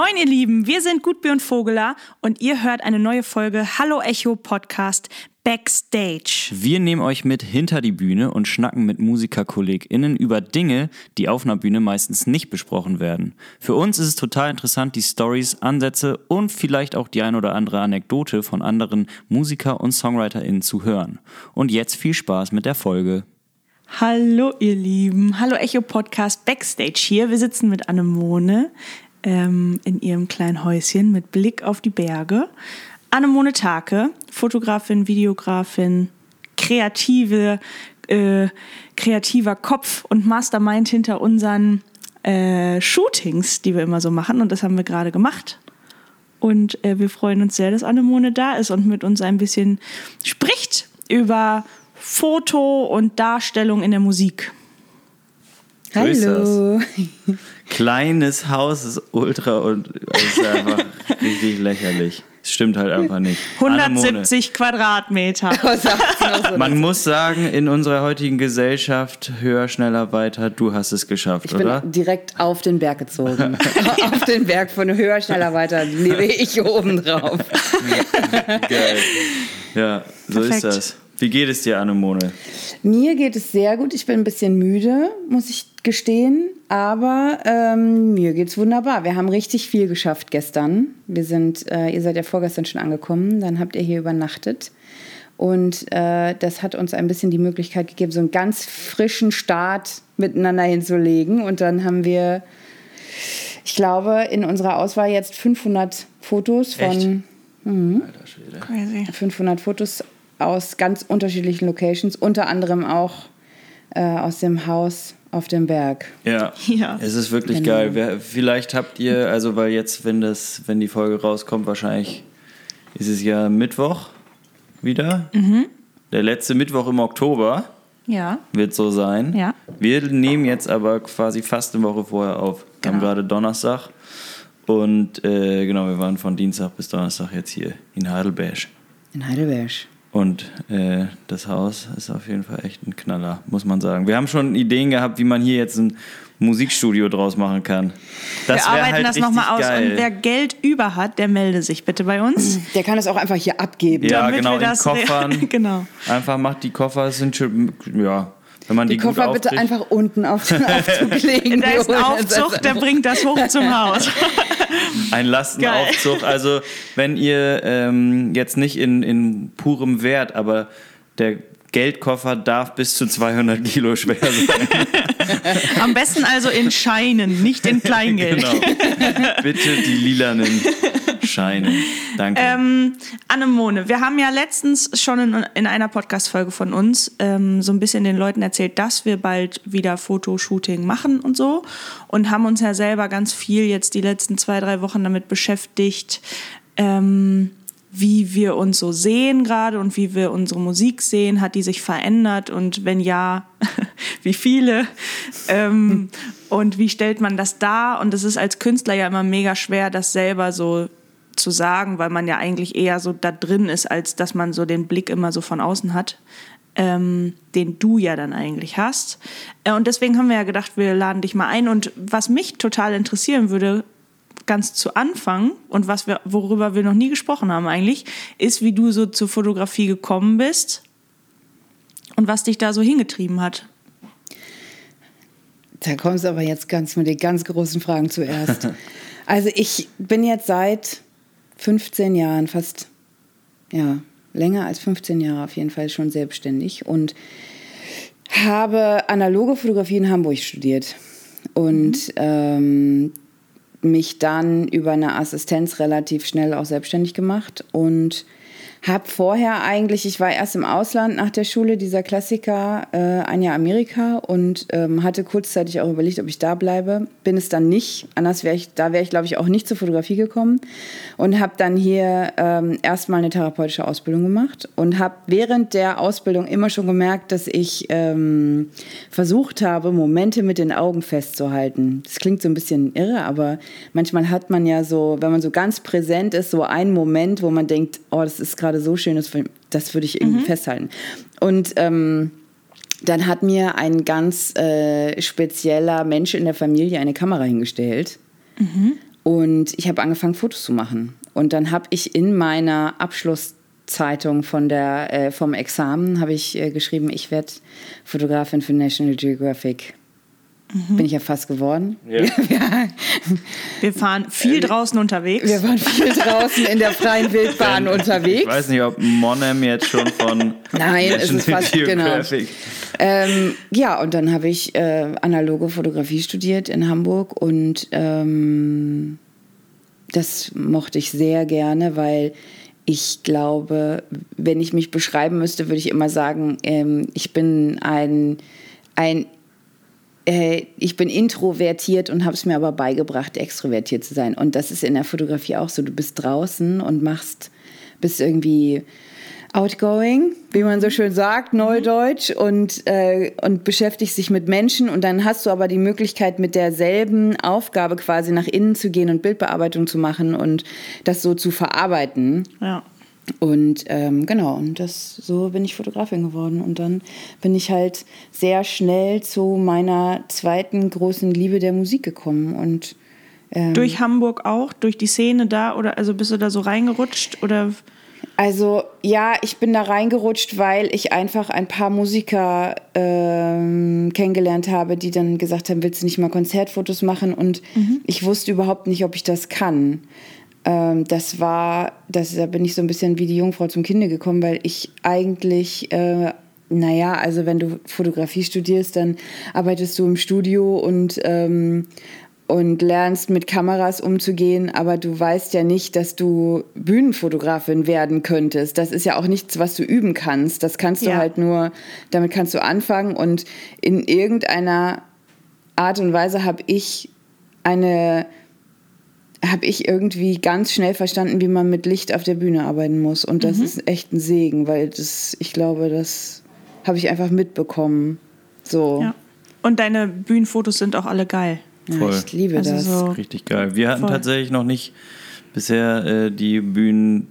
Moin ihr Lieben, wir sind Gutbier und Vogeler und ihr hört eine neue Folge Hallo Echo Podcast Backstage. Wir nehmen euch mit hinter die Bühne und schnacken mit MusikerkollegInnen über Dinge, die auf einer Bühne meistens nicht besprochen werden. Für uns ist es total interessant, die Stories, Ansätze und vielleicht auch die ein oder andere Anekdote von anderen Musiker- und SongwriterInnen zu hören. Und jetzt viel Spaß mit der Folge. Hallo ihr Lieben, Hallo Echo Podcast Backstage hier. Wir sitzen mit Anemone ähm, in ihrem kleinen Häuschen mit Blick auf die Berge. Anemone Take, Fotografin, Videografin, kreative, äh, kreativer Kopf und Mastermind hinter unseren äh, Shootings, die wir immer so machen. Und das haben wir gerade gemacht. Und äh, wir freuen uns sehr, dass Anemone da ist und mit uns ein bisschen spricht über Foto und Darstellung in der Musik. Hallo. Kleines Haus ist ultra und ist einfach richtig lächerlich. Es stimmt halt einfach nicht. Anemone. 170 Quadratmeter. Man muss sagen, in unserer heutigen Gesellschaft, höher, schneller, weiter, du hast es geschafft, Ich bin oder? direkt auf den Berg gezogen. auf den Berg von höher, schneller, weiter lebe ich oben drauf. Geil. Ja, so Perfekt. ist das. Wie geht es dir, Anemone? Mir geht es sehr gut. Ich bin ein bisschen müde, muss ich gestehen. Aber ähm, mir geht's wunderbar. Wir haben richtig viel geschafft gestern. Wir sind, äh, ihr seid ja vorgestern schon angekommen. Dann habt ihr hier übernachtet. Und äh, das hat uns ein bisschen die Möglichkeit gegeben, so einen ganz frischen Start miteinander hinzulegen. Und dann haben wir, ich glaube, in unserer Auswahl jetzt 500 Fotos von Echt? Mhm. Alter Schwede. Crazy. 500 Fotos aus ganz unterschiedlichen Locations, unter anderem auch äh, aus dem Haus auf dem Berg. Ja. Ja. Es ist wirklich Genau. geil. Wer, vielleicht habt ihr, also weil jetzt, wenn das, wenn die Folge rauskommt, wahrscheinlich ist es ja Mittwoch wieder. Mhm. Der letzte Mittwoch im Oktober Ja. wird so sein. Ja. Wir nehmen jetzt aber quasi fast eine Woche vorher auf. Wir haben Genau. gerade Donnerstag. Und äh, genau, wir waren von Dienstag bis Donnerstag jetzt hier in Heidelberg. In Heidelberg. Und äh, das Haus ist auf jeden Fall echt ein Knaller, muss man sagen. Wir haben schon Ideen gehabt, wie man hier jetzt ein Musikstudio draus machen kann. Das wir arbeiten halt das nochmal aus. richtig Und wer Geil. Geld über hat, der melde sich bitte bei uns. Der kann es auch einfach hier abgeben. Ja, damit genau, wir in das- Koffern. genau. Einfach macht die Koffer, es sind schon, ja, wenn man die, Die gut Koffer bitte einfach unten auf den Aufzug legen. Da ist ein Aufzug, der bringt das hoch zum Haus. Ein Lastenaufzug. Also, wenn ihr ähm, jetzt nicht in, in purem Wert, aber der Geldkoffer darf bis zu 200 Kilo schwer sein. Am besten also in Scheinen, nicht in Kleingeld. genau. Bitte die lilanen Scheine. Danke. Ähm, Anemone, wir haben ja letztens schon in, in einer Podcast-Folge von uns ähm, so ein bisschen den Leuten erzählt, dass wir bald wieder Fotoshooting machen und so. Und haben uns ja selber ganz viel jetzt die letzten zwei, drei Wochen damit beschäftigt, ähm, wie wir uns so sehen gerade und wie wir unsere Musik sehen. Hat die sich verändert und wenn ja, wie viele? ähm, und wie stellt man das dar? Und es ist als Künstler ja immer mega schwer, das selber so zu sagen, weil man ja eigentlich eher so da drin ist, als dass man so den Blick immer so von außen hat, ähm, den du ja dann eigentlich hast. Äh, und deswegen haben wir ja gedacht, wir laden dich mal ein. Und was mich total interessieren würde, ganz zu Anfang und was wir, worüber wir noch nie gesprochen haben eigentlich, ist, wie du so zur Fotografie gekommen bist und was dich da so hingetrieben hat. Da kommst du aber jetzt ganz mit den ganz großen Fragen zuerst. Also ich bin jetzt seit 15 Jahren, fast ja, länger als 15 Jahre auf jeden Fall schon selbstständig und habe analoge Fotografie in Hamburg studiert und ähm, mich dann über eine Assistenz relativ schnell auch selbstständig gemacht und habe vorher eigentlich, ich war erst im Ausland nach der Schule, dieser Klassiker, äh, ein Jahr Amerika und ähm, hatte kurzzeitig auch überlegt, ob ich da bleibe. Bin es dann nicht, anders wäre ich, da wäre ich glaube ich auch nicht zur Fotografie gekommen und habe dann hier ähm, erstmal eine therapeutische Ausbildung gemacht und habe während der Ausbildung immer schon gemerkt, dass ich ähm, versucht habe, Momente mit den Augen festzuhalten. Das klingt so ein bisschen irre, aber manchmal hat man ja so, wenn man so ganz präsent ist, so einen Moment, wo man denkt, oh, das ist gerade so schön, das, das würde ich irgendwie festhalten. Und ähm, dann hat mir ein ganz äh, spezieller Mensch in der Familie eine Kamera hingestellt. Und ich habe angefangen, Fotos zu machen. Und dann habe ich in meiner Abschlusszeitung von der, äh, vom Examen habe ich äh, geschrieben, ich werde Fotografin für National Geographic. Mhm. Bin ich ja fast geworden. Ja. Wir fahren viel äh, draußen unterwegs. Wir waren viel draußen in der freien Wildbahn unterwegs. Ich weiß nicht, ob Monem jetzt schon von Nein, es ist fast genau. Ähm, ja, und dann habe ich äh, analoge Fotografie studiert in Hamburg und ähm, das mochte ich sehr gerne, weil ich glaube, wenn ich mich beschreiben müsste, würde ich immer sagen, ähm, ich bin ein, ein äh, ich bin introvertiert und habe es mir aber beigebracht, extrovertiert zu sein. Und das ist in der Fotografie auch so. Du bist draußen und machst, bist irgendwie outgoing, wie man so schön sagt, neudeutsch, und, äh, und beschäftigst dich mit Menschen. Und dann hast du aber die Möglichkeit, mit derselben Aufgabe quasi nach innen zu gehen und Bildbearbeitung zu machen und das so zu verarbeiten. Ja. Und ähm, genau, und das, so bin ich Fotografin geworden. Und dann bin ich halt sehr schnell zu meiner zweiten großen Liebe der Musik gekommen. Und ähm, durch Hamburg auch, durch die Szene da oder also bist du da so reingerutscht oder? Also ja, ich bin da reingerutscht, weil ich einfach ein paar Musiker ähm, kennengelernt habe, die dann gesagt haben, willst du nicht mal Konzertfotos machen? Und mhm. ich wusste überhaupt nicht, ob ich das kann. Ähm, das war, das, da bin ich so ein bisschen wie die Jungfrau zum Kinde gekommen, weil ich eigentlich, äh, naja, also wenn du Fotografie studierst, dann arbeitest du im Studio und, ähm, und lernst mit Kameras umzugehen, aber du weißt ja nicht, dass du Bühnenfotografin werden könntest. Das ist ja auch nichts, was du üben kannst. Das kannst du ja. halt nur, damit kannst du anfangen und in irgendeiner Art und Weise habe ich eine habe ich irgendwie ganz schnell verstanden, wie man mit Licht auf der Bühne arbeiten muss. Und das mhm. ist echt ein Segen, weil das, ich glaube, das habe ich einfach mitbekommen. So. Ja. Und deine Bühnenfotos sind auch alle geil. Voll. Ja, ich liebe also das. So Richtig geil. Wir hatten Voll. tatsächlich noch nicht bisher äh, die Bühnen.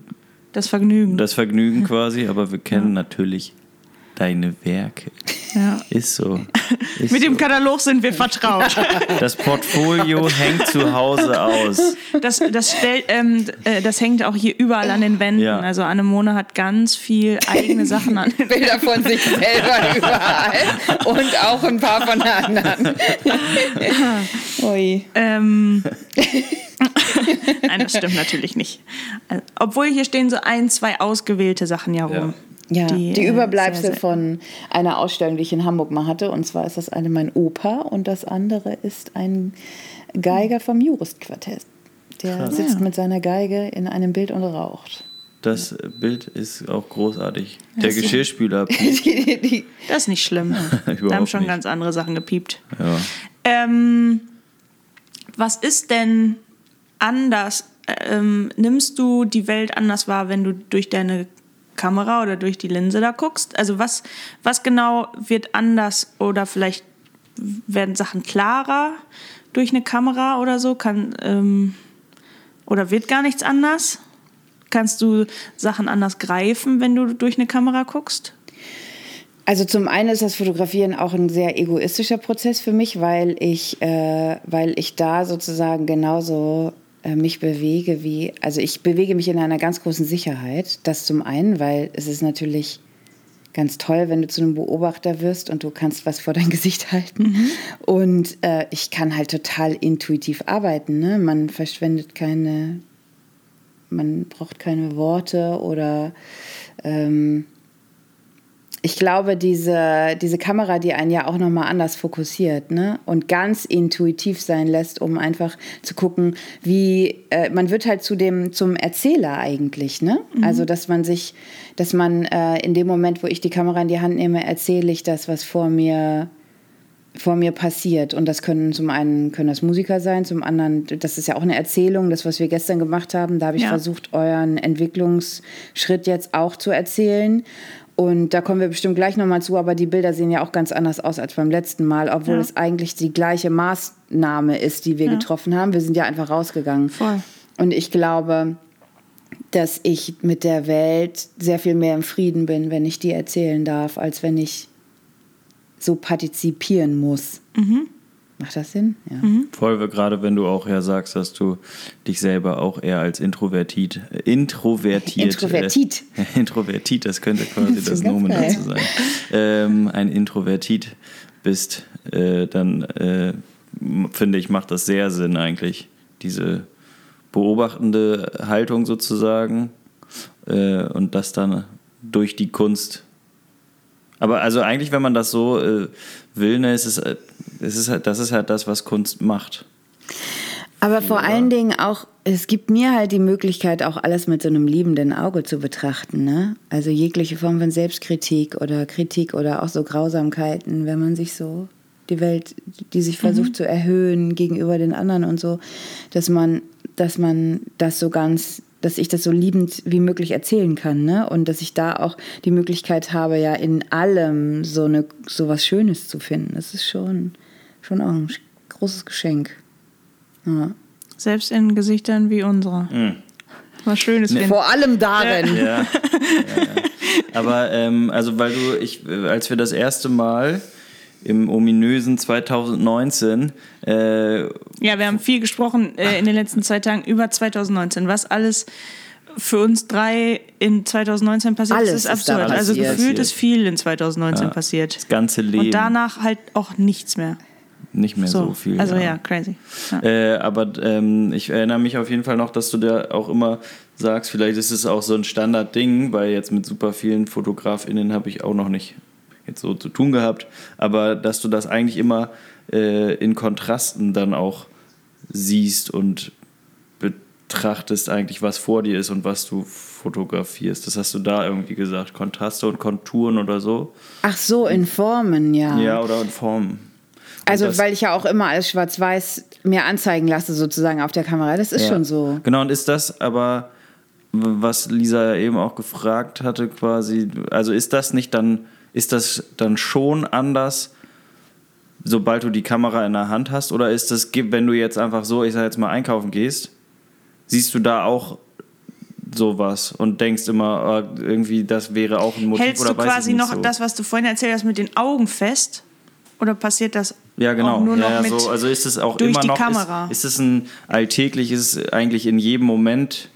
Das Vergnügen. Das Vergnügen quasi, aber wir kennen ja. natürlich deine Werke. Ja. Ist so. Ist Mit dem Katalog sind wir vertraut. Das Portfolio hängt zu Hause aus. Das, das, stell, ähm, äh, das hängt auch hier überall an den Wänden. Ja. Also Annemone hat ganz viel eigene Sachen an den Bilder von sich selber überall und auch ein paar von anderen. Ui. Ähm, Nein, das stimmt natürlich nicht. Also, obwohl hier stehen so ein, zwei ausgewählte Sachen ja rum. Ja. Ja, die, die äh, Überbleibsel sehr, sehr von einer Ausstellung, die ich in Hamburg mal hatte. Und zwar ist das eine mein Opa und das andere ist ein Geiger vom Juristquartett. Der Krass. sitzt ja. mit seiner Geige in einem Bild und raucht. Das Bild ist auch großartig. Der Geschirrspüler. das ist nicht schlimm. da haben schon nicht. ganz andere Sachen gepiept. Ja. Ähm, was ist denn anders? Ähm, nimmst du die Welt anders wahr, wenn du durch deine Kamera oder durch die Linse da guckst? Also was, was genau wird anders oder vielleicht werden Sachen klarer durch eine Kamera oder so? Kann, ähm, oder wird gar nichts anders? Kannst du Sachen anders greifen, wenn du durch eine Kamera guckst? Also zum einen ist das Fotografieren auch ein sehr egoistischer Prozess für mich, weil ich, äh, weil ich da sozusagen genauso mich bewege wie, also ich bewege mich in einer ganz großen Sicherheit. Das zum einen, weil es ist natürlich ganz toll, wenn du zu einem Beobachter wirst und du kannst was vor dein Gesicht halten. Mhm. Und äh, ich kann halt total intuitiv arbeiten. Ne? Man verschwendet keine, man braucht keine Worte oder ähm, ich glaube, diese, diese Kamera, die einen ja auch nochmal anders fokussiert ne? und ganz intuitiv sein lässt, um einfach zu gucken, wie äh, man wird halt zu dem, zum Erzähler eigentlich. Ne? Mhm. Also, dass man sich, dass man äh, in dem Moment, wo ich die Kamera in die Hand nehme, erzähle ich das, was vor mir vor mir passiert. Und das können zum einen können das Musiker sein, zum anderen, das ist ja auch eine Erzählung, das, was wir gestern gemacht haben. Da habe ich ja. versucht, euren Entwicklungsschritt jetzt auch zu erzählen. Und da kommen wir bestimmt gleich nochmal zu, aber die Bilder sehen ja auch ganz anders aus als beim letzten Mal, obwohl ja. es eigentlich die gleiche Maßnahme ist, die wir ja. getroffen haben. Wir sind ja einfach rausgegangen. Voll. Und ich glaube, dass ich mit der Welt sehr viel mehr im Frieden bin, wenn ich die erzählen darf, als wenn ich so partizipieren muss. Mhm. Macht das Sinn? Ja. Voll, gerade wenn du auch ja sagst, dass du dich selber auch eher als introvertiert, äh, introvertiert, Introvertit. Äh, introvertit, das könnte quasi Das Nomen geil. dazu sein. Ähm, ein Introvertit bist, äh, dann äh, finde ich, macht das sehr Sinn eigentlich, diese beobachtende Haltung sozusagen äh, und das dann durch die Kunst aber also eigentlich, wenn man das so äh, will, ne, ist es, es ist halt, das ist halt das, was Kunst macht. Aber vor allen Dingen auch, es gibt mir halt die Möglichkeit, auch alles mit so einem liebenden Auge zu betrachten. Ne? Also jegliche Form von Selbstkritik oder Kritik oder auch so Grausamkeiten, wenn man sich so die Welt, die sich versucht zu erhöhen gegenüber den anderen und so, dass man, dass man das so ganz, dass ich das so liebend wie möglich erzählen kann, ne? Und dass ich da auch die Möglichkeit habe, ja in allem so eine so was Schönes zu finden. Das ist schon, schon auch ein großes Geschenk. Ja. Selbst in Gesichtern wie unsere. Was Schönes finden. Vor allem darin. Ja. ja, ja. Aber ähm, also weil du, ich, äh, als wir das erste Mal im ominösen 2019 äh, Ja, wir haben viel gesprochen äh, in den letzten zwei Tagen über 2019. Was alles für uns drei in 2019 passiert Alles ist, ist absurd. Also passiert. gefühlt ist viel in 2019 passiert. das ganze Leben Und danach halt auch nichts mehr. nicht mehr so, So, viel. also ja, crazy. Ja. Äh, aber ähm, ich erinnere mich auf jeden Fall noch, dass du da auch immer sagst, vielleicht ist es auch so ein Standardding, weil jetzt mit super vielen FotografInnen habe ich auch noch nicht jetzt so zu tun gehabt, aber dass du das eigentlich immer äh, in Kontrasten dann auch siehst und betrachtest eigentlich, was vor dir ist und was du fotografierst. Das hast du da irgendwie gesagt, Kontraste und Konturen oder so. Ach so, in Formen, ja. Ja, oder in Formen. also, das- weil ich ja auch immer alles schwarz-weiß mir anzeigen lasse, sozusagen auf der Kamera. Das ist Ja. schon so. Genau, und ist das aber, was Lisa ja eben auch gefragt hatte, quasi, also ist das nicht dann, ist das dann schon anders, sobald du die Kamera in der Hand hast? Oder ist das, wenn du jetzt einfach so, ich sag jetzt mal, einkaufen gehst, siehst du da auch sowas und denkst immer, äh, irgendwie, das wäre auch ein Motiv Hältst oder du quasi noch so. das, was du vorhin erzählt hast, mit den Augen fest? Oder passiert das Ja, genau. nur noch ja, ja, mit so, also ist es auch durch immer die noch, Kamera? Ist, ist es ein alltägliches, eigentlich in jedem Moment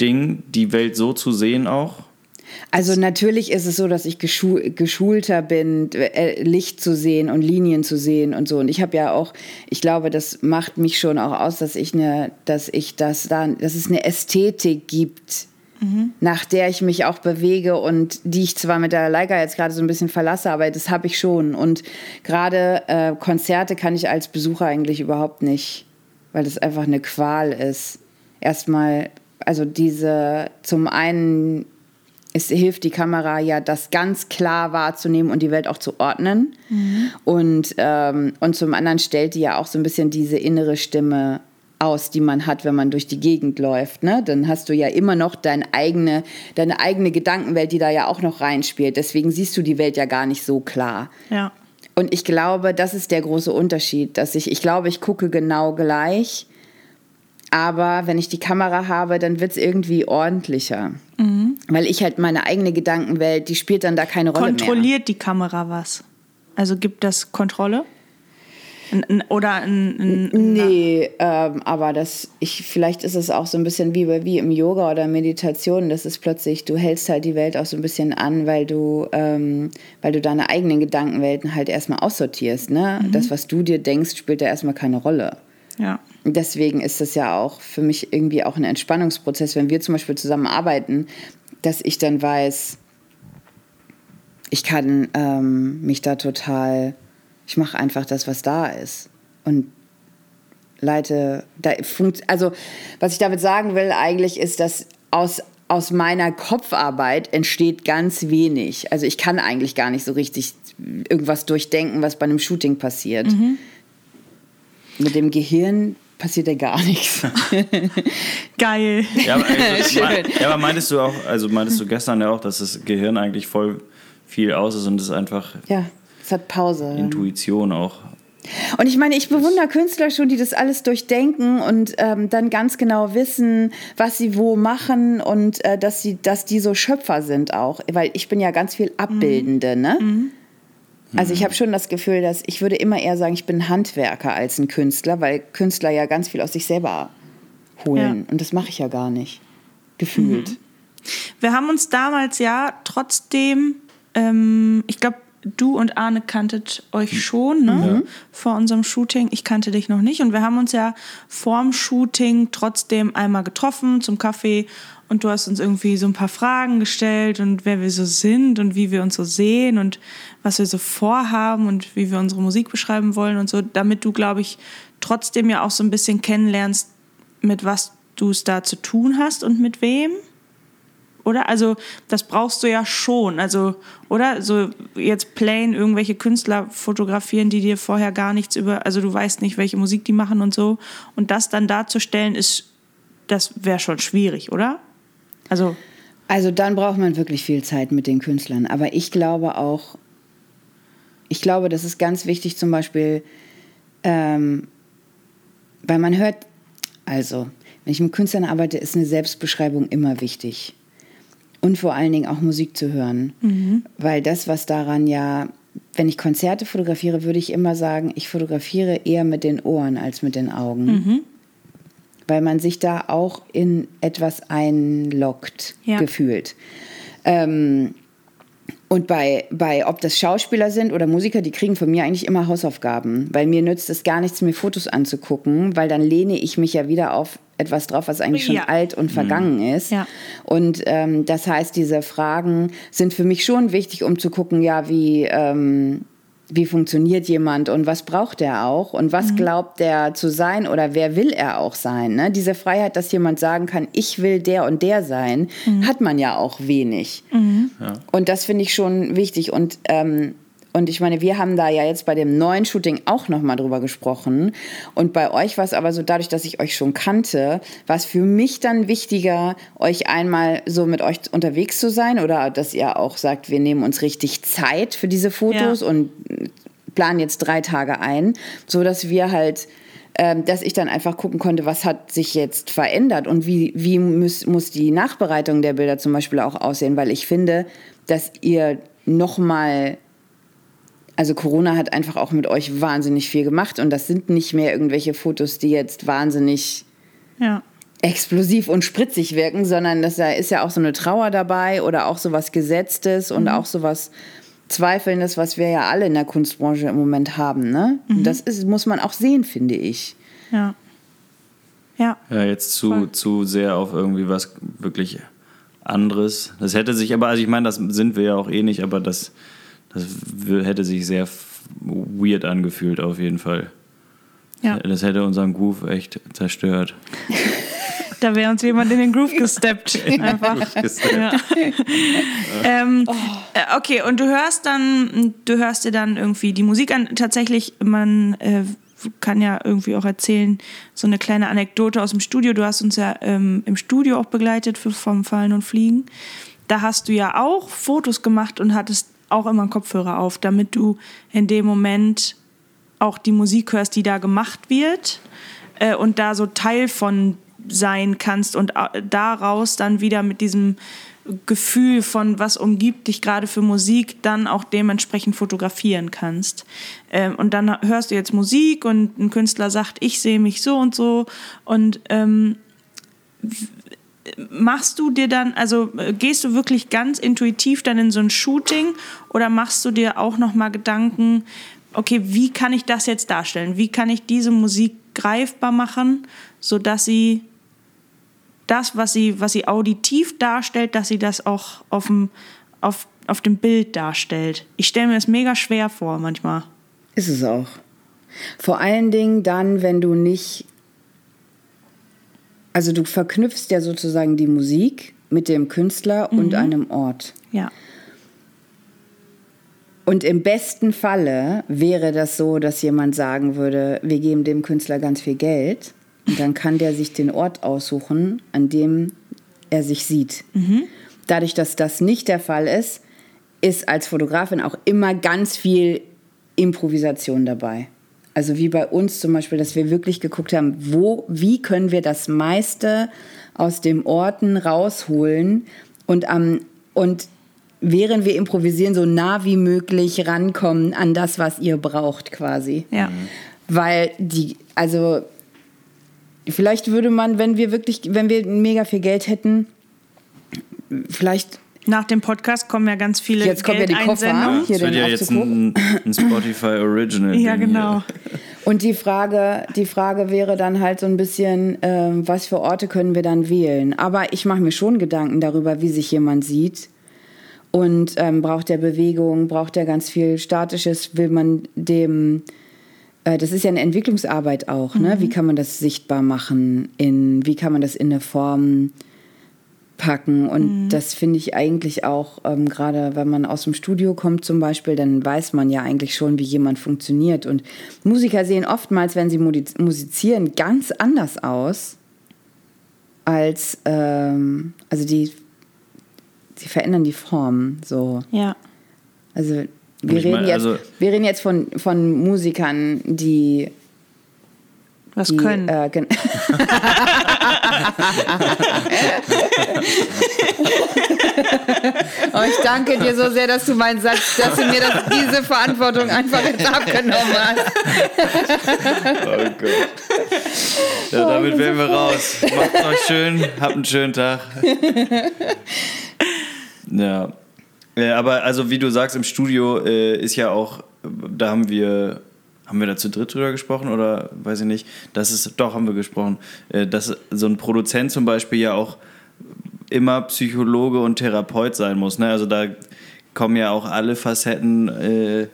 Ding, die Welt so zu sehen auch? Also natürlich ist es so, dass ich geschu geschulter bin, äh, Licht zu sehen und Linien zu sehen und so. Und ich habe ja auch, ich glaube, das macht mich schon auch aus, dass ich eine, dass ich das da, dass es eine Ästhetik gibt, nach der ich mich auch bewege und die ich zwar mit der Leica jetzt gerade so ein bisschen verlasse, aber das habe ich schon. Und gerade äh, Konzerte kann ich als Besucher eigentlich überhaupt nicht, weil das einfach eine Qual ist. Erstmal, also diese, zum einen es hilft die Kamera ja, das ganz klar wahrzunehmen und die Welt auch zu ordnen. Und, ähm, und zum anderen stellt die ja auch so ein bisschen diese innere Stimme aus, die man hat, wenn man durch die Gegend läuft. Ne? Dann hast du ja immer noch deine eigene, deine eigene Gedankenwelt, die da ja auch noch reinspielt. Deswegen siehst du die Welt ja gar nicht so klar. Ja. Und ich glaube, das ist der große Unterschied, dass ich, ich glaube, ich gucke genau gleich, aber wenn ich die Kamera habe, dann wird es irgendwie ordentlicher. Weil ich halt meine eigene Gedankenwelt, die spielt dann da keine Rolle mehr. Kontrolliert die Kamera was? Also gibt das Kontrolle? Oder ein, ein, Nee, ähm, aber das, ich, vielleicht ist es auch so ein bisschen wie, bei- wie im Yoga oder Meditation. Das ist plötzlich, du hältst halt die Welt auch so ein bisschen an, weil du, ähm, weil du deine eigenen Gedankenwelten halt erstmal aussortierst. Ne? Das, was du dir denkst, spielt da erstmal keine Rolle. Ja. Deswegen ist das ja auch für mich irgendwie auch ein Entspannungsprozess, wenn wir zum Beispiel zusammen arbeiten, dass ich dann weiß, ich kann ähm, mich da total, ich mache einfach das, was da ist und leite, da funkt, also was ich damit sagen will eigentlich ist, dass aus aus meiner Kopfarbeit entsteht ganz wenig. Also ich kann eigentlich gar nicht so richtig irgendwas durchdenken, was bei einem Shooting passiert. Mit dem Gehirn passiert ja gar nichts. Geil. Ja, aber, also, mein, ja, aber meintest du auch, also meintest du gestern ja auch, dass das Gehirn eigentlich voll viel aus ist und es ist einfach ja, es hat Pause. Intuition auch. Und ich meine, ich bewundere Künstler schon, die das alles durchdenken und ähm, dann ganz genau wissen, was sie wo machen und äh, dass sie, dass die so Schöpfer sind auch. Weil ich bin ja ganz viel Abbildende, ne? Also ich habe schon das Gefühl, dass ich würde immer eher sagen, ich bin Handwerker als ein Künstler, weil Künstler ja ganz viel aus sich selber holen. Ja. Und das mache ich ja gar nicht. Gefühlt. Wir haben uns damals ja trotzdem, ähm, ich glaube, du und Arne kanntet euch schon, ne? Vor unserem Shooting. Ich kannte dich noch nicht. Und wir haben uns ja vorm Shooting trotzdem einmal getroffen zum Kaffee. Und du hast uns irgendwie so ein paar Fragen gestellt und wer wir so sind und wie wir uns so sehen und was wir so vorhaben und wie wir unsere Musik beschreiben wollen und so, damit du, glaube ich, trotzdem ja auch so ein bisschen kennenlernst, mit was du es da zu tun hast und mit wem oder? Also das brauchst du ja schon. Also, oder? So jetzt plain irgendwelche Künstler fotografieren, die dir vorher gar nichts über, also du weißt nicht, welche Musik die machen und so. Und das dann darzustellen, ist, das wäre schon schwierig, oder? Also, Also dann braucht man wirklich viel Zeit mit den Künstlern. Aber ich glaube auch, ich glaube, das ist ganz wichtig zum Beispiel, ähm, weil man hört, also wenn ich mit Künstlern arbeite, ist eine Selbstbeschreibung immer wichtig. Und vor allen Dingen auch Musik zu hören. Weil das, was daran ja, wenn ich Konzerte fotografiere, würde ich immer sagen, ich fotografiere eher mit den Ohren als mit den Augen. Weil man sich da auch in etwas einloggt, Ja. gefühlt. Ähm, und bei, bei, ob das Schauspieler sind oder Musiker, die kriegen von mir eigentlich immer Hausaufgaben. Weil mir nützt es gar nichts, mir Fotos anzugucken, weil dann lehne ich mich ja wieder auf etwas drauf, was eigentlich schon Ja. alt und vergangen ist. Ja. Und ähm, das heißt, diese Fragen sind für mich schon wichtig, um zu gucken, ja, wie, ähm, wie funktioniert jemand und was braucht er auch und was glaubt er zu sein oder wer will er auch sein. Ne? Diese Freiheit, dass jemand sagen kann, ich will der und der sein, hat man ja auch wenig. Und das finde ich schon wichtig. Und, ähm, und ich meine, wir haben da ja jetzt bei dem neuen Shooting auch nochmal drüber gesprochen. Und bei euch war es aber so, dadurch, dass ich euch schon kannte, war es für mich dann wichtiger, euch einmal so mit euch unterwegs zu sein oder dass ihr auch sagt, wir nehmen uns richtig Zeit für diese Fotos Ja. und planen jetzt drei Tage ein, so dass wir halt ähm, dass ich dann einfach gucken konnte, was hat sich jetzt verändert und wie, wie muss, muss die Nachbereitung der Bilder zum Beispiel auch aussehen, weil ich finde, dass ihr nochmal, also Corona hat einfach auch mit euch wahnsinnig viel gemacht und das sind nicht mehr irgendwelche Fotos, die jetzt wahnsinnig ja. explosiv und spritzig wirken, sondern das da ist ja auch so eine Trauer dabei oder auch so was Gesetztes und auch so was Zweifelndes, was wir ja alle in der Kunstbranche im Moment haben. Ne? Und das ist, muss man auch sehen, finde ich. Ja. Ja. Ja, jetzt zu, Voll. zu sehr auf irgendwie was wirklich anderes. Das hätte sich aber, also ich meine, das sind wir ja auch eh nicht, aber das, das hätte sich sehr weird angefühlt auf jeden Fall. Ja. Das hätte unseren Groove echt zerstört. Da wäre uns jemand in den Groove gesteppt. Einfach. Ja. ähm, äh, okay, und du hörst dann, du hörst dir dann irgendwie die Musik an. Tatsächlich, man äh, kann ja irgendwie auch erzählen, so eine kleine Anekdote aus dem Studio. Du hast uns ja ähm, im Studio auch begleitet für vom Fallen und Fliegen. Da hast du ja auch Fotos gemacht und hattest auch immer einen Kopfhörer auf, damit du in dem Moment auch die Musik hörst, die da gemacht wird äh, und da so Teil von sein kannst und äh, daraus dann wieder mit diesem Gefühl von, was umgibt dich gerade für Musik, dann auch dementsprechend fotografieren kannst. Ähm, und dann hörst du jetzt Musik und ein Künstler sagt, ich sehe mich so und so und ähm, machst du dir dann, also äh, gehst du wirklich ganz intuitiv dann in so ein Shooting oder machst du dir auch nochmal Gedanken, okay, wie kann ich das jetzt darstellen? Wie kann ich diese Musik greifbar machen, sodass sie das, was sie, was sie auditiv darstellt, dass sie das auch auf dem, auf, auf dem Bild darstellt? Ich stelle mir das mega schwer vor manchmal. Ist es auch. Vor allen Dingen dann, wenn du nicht. Also du verknüpfst ja sozusagen die Musik mit dem Künstler und einem Ort. Ja. Und im besten Falle wäre das so, dass jemand sagen würde, wir geben dem Künstler ganz viel Geld und dann kann der sich den Ort aussuchen, an dem er sich sieht. Dadurch, dass das nicht der Fall ist, ist als Fotografin auch immer ganz viel Improvisation dabei. Also wie bei uns zum Beispiel, dass wir wirklich geguckt haben, wo, wie können wir das meiste aus dem Orten rausholen und am und während wir improvisieren, so nah wie möglich rankommen an das, was ihr braucht quasi. Ja. Weil die, also vielleicht würde man, wenn wir wirklich, wenn wir mega viel Geld hätten, vielleicht Nach dem Podcast kommen ja ganz viele Jetzt kommen ja die Koffer. Geldeinsendungen. Hier Das wird ja jetzt ein, ein Spotify Original. Ja, genau. Hier. Und die Frage, die Frage wäre dann halt so ein bisschen, ähm, was für Orte können wir dann wählen? Aber ich mache mir schon Gedanken darüber, wie sich jemand sieht. Und ähm, braucht er Bewegung, braucht er ganz viel Statisches, will man dem, äh, das ist ja eine Entwicklungsarbeit auch, ne? Wie kann man das sichtbar machen? In, wie kann man das in eine Form packen? Und das finde ich eigentlich auch, ähm, gerade wenn man aus dem Studio kommt zum Beispiel, dann weiß man ja eigentlich schon, wie jemand funktioniert. Und Musiker sehen oftmals, wenn sie musizieren, ganz anders aus als, ähm, also die, sie verändern die Form so. Ja. Also wir, reden, meine, jetzt, also- wir reden jetzt von, von Musikern, die, Was die können. Äh, gen- oh, ich danke dir so sehr, dass du meinen Satz, dass du mir das, diese Verantwortung einfach jetzt abgenommen hast. Oh Gott. Ja, damit wären wir raus. Macht's euch schön, habt einen schönen Tag. Ja. ja. Aber also wie du sagst, im Studio äh, ist ja auch, da haben wir, haben wir da zu dritt drüber gesprochen oder weiß ich nicht, das ist, doch haben wir gesprochen, äh, dass so ein Produzent zum Beispiel ja auch immer Psychologe und Therapeut sein muss. Ne? Also da kommen ja auch alle Facetten äh,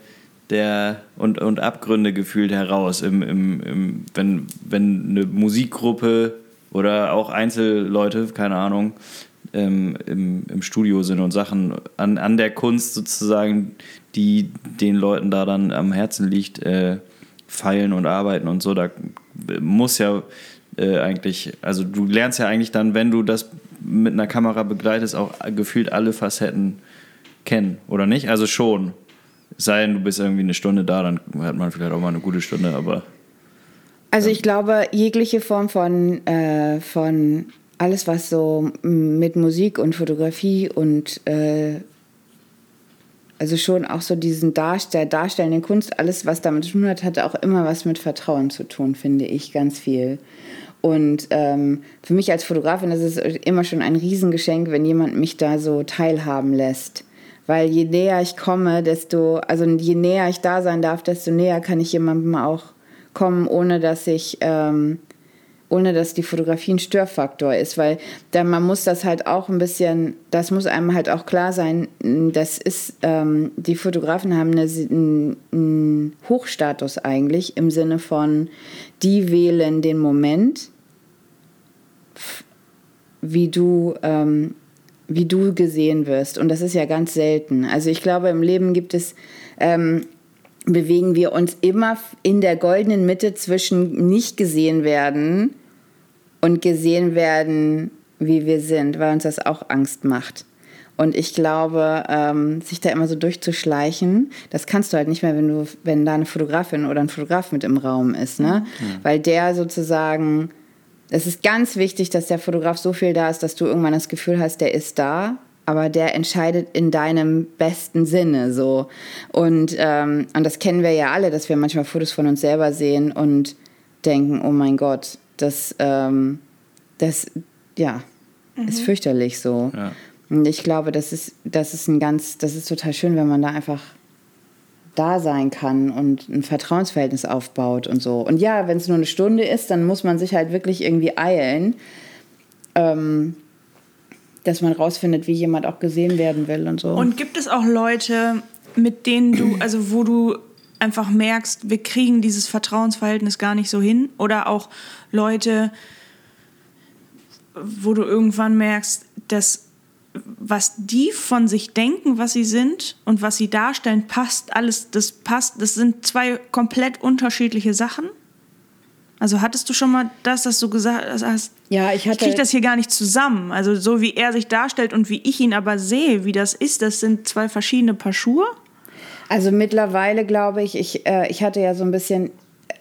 der und, und Abgründe gefühlt heraus. Im, im, im, wenn, wenn eine Musikgruppe oder auch Einzelleute, keine Ahnung, ähm, im, im Studio sind und Sachen an, an der Kunst sozusagen, die den Leuten da dann am Herzen liegt, äh, feilen und arbeiten und so. Da muss ja äh, eigentlich, also du lernst ja eigentlich dann, wenn du das mit einer Kamera begleitest, auch gefühlt alle Facetten kennen, oder nicht? Also schon. Sei denn, du bist irgendwie eine Stunde da, dann hat man vielleicht auch mal eine gute Stunde, aber Also ich glaube, jegliche Form von, äh, von alles, was so mm, mit Musik und Fotografie und äh, also schon auch so diesen Darstell darstellenden Kunst, alles, was damit zu tun hat, hat auch immer was mit Vertrauen zu tun, finde ich, ganz viel. Und ähm, für mich als Fotografin ist es immer schon ein Riesengeschenk, wenn jemand mich da so teilhaben lässt. Weil je näher ich komme, desto, also je näher ich da sein darf, desto näher kann ich jemandem auch kommen, ohne dass ich, ähm, ohne dass die Fotografie ein Störfaktor ist, weil dann man muss das halt auch ein bisschen, das muss einem halt auch klar sein, das ist, ähm, die Fotografen haben eine, einen Hochstatus eigentlich im Sinne von, die wählen den Moment, wie du, ähm, wie du gesehen wirst. Und das ist ja ganz selten. Also ich glaube, im Leben gibt es, ähm, bewegen wir uns immer in der goldenen Mitte zwischen nicht gesehen werden und gesehen werden, wie wir sind, weil uns das auch Angst macht. Und ich glaube, ähm, sich da immer so durchzuschleichen, das kannst du halt nicht mehr, wenn du, wenn da eine Fotografin oder ein Fotograf mit im Raum ist, ne? Weil der sozusagen, es ist ganz wichtig, dass der Fotograf so viel da ist, dass du irgendwann das Gefühl hast, der ist da, aber der entscheidet in deinem besten Sinne so. Und, ähm, und das kennen wir ja alle, dass wir manchmal Fotos von uns selber sehen und denken, oh mein Gott, das, ähm, das, ja, ist fürchterlich so. Ja. Und ich glaube, das ist, das ist ein ganz, das ist total schön, wenn man da einfach da sein kann und ein Vertrauensverhältnis aufbaut und so. Und ja, wenn es nur eine Stunde ist, dann muss man sich halt wirklich irgendwie eilen, ähm, dass man rausfindet, wie jemand auch gesehen werden will und so. Und gibt es auch Leute, mit denen du, also wo du einfach merkst, wir kriegen dieses Vertrauensverhältnis gar nicht so hin? Oder auch Leute, wo du irgendwann merkst, dass was die von sich denken, was sie sind und was sie darstellen, passt alles, das passt, das sind zwei komplett unterschiedliche Sachen? Also hattest du schon mal das, dass du gesagt hast, Ja, ich ich hatte- kriege das hier gar nicht zusammen. Also so wie er sich darstellt und wie ich ihn aber sehe, wie das ist, das sind zwei verschiedene Paar Schuhe. Also mittlerweile glaube ich, ich, äh, ich hatte ja so ein bisschen,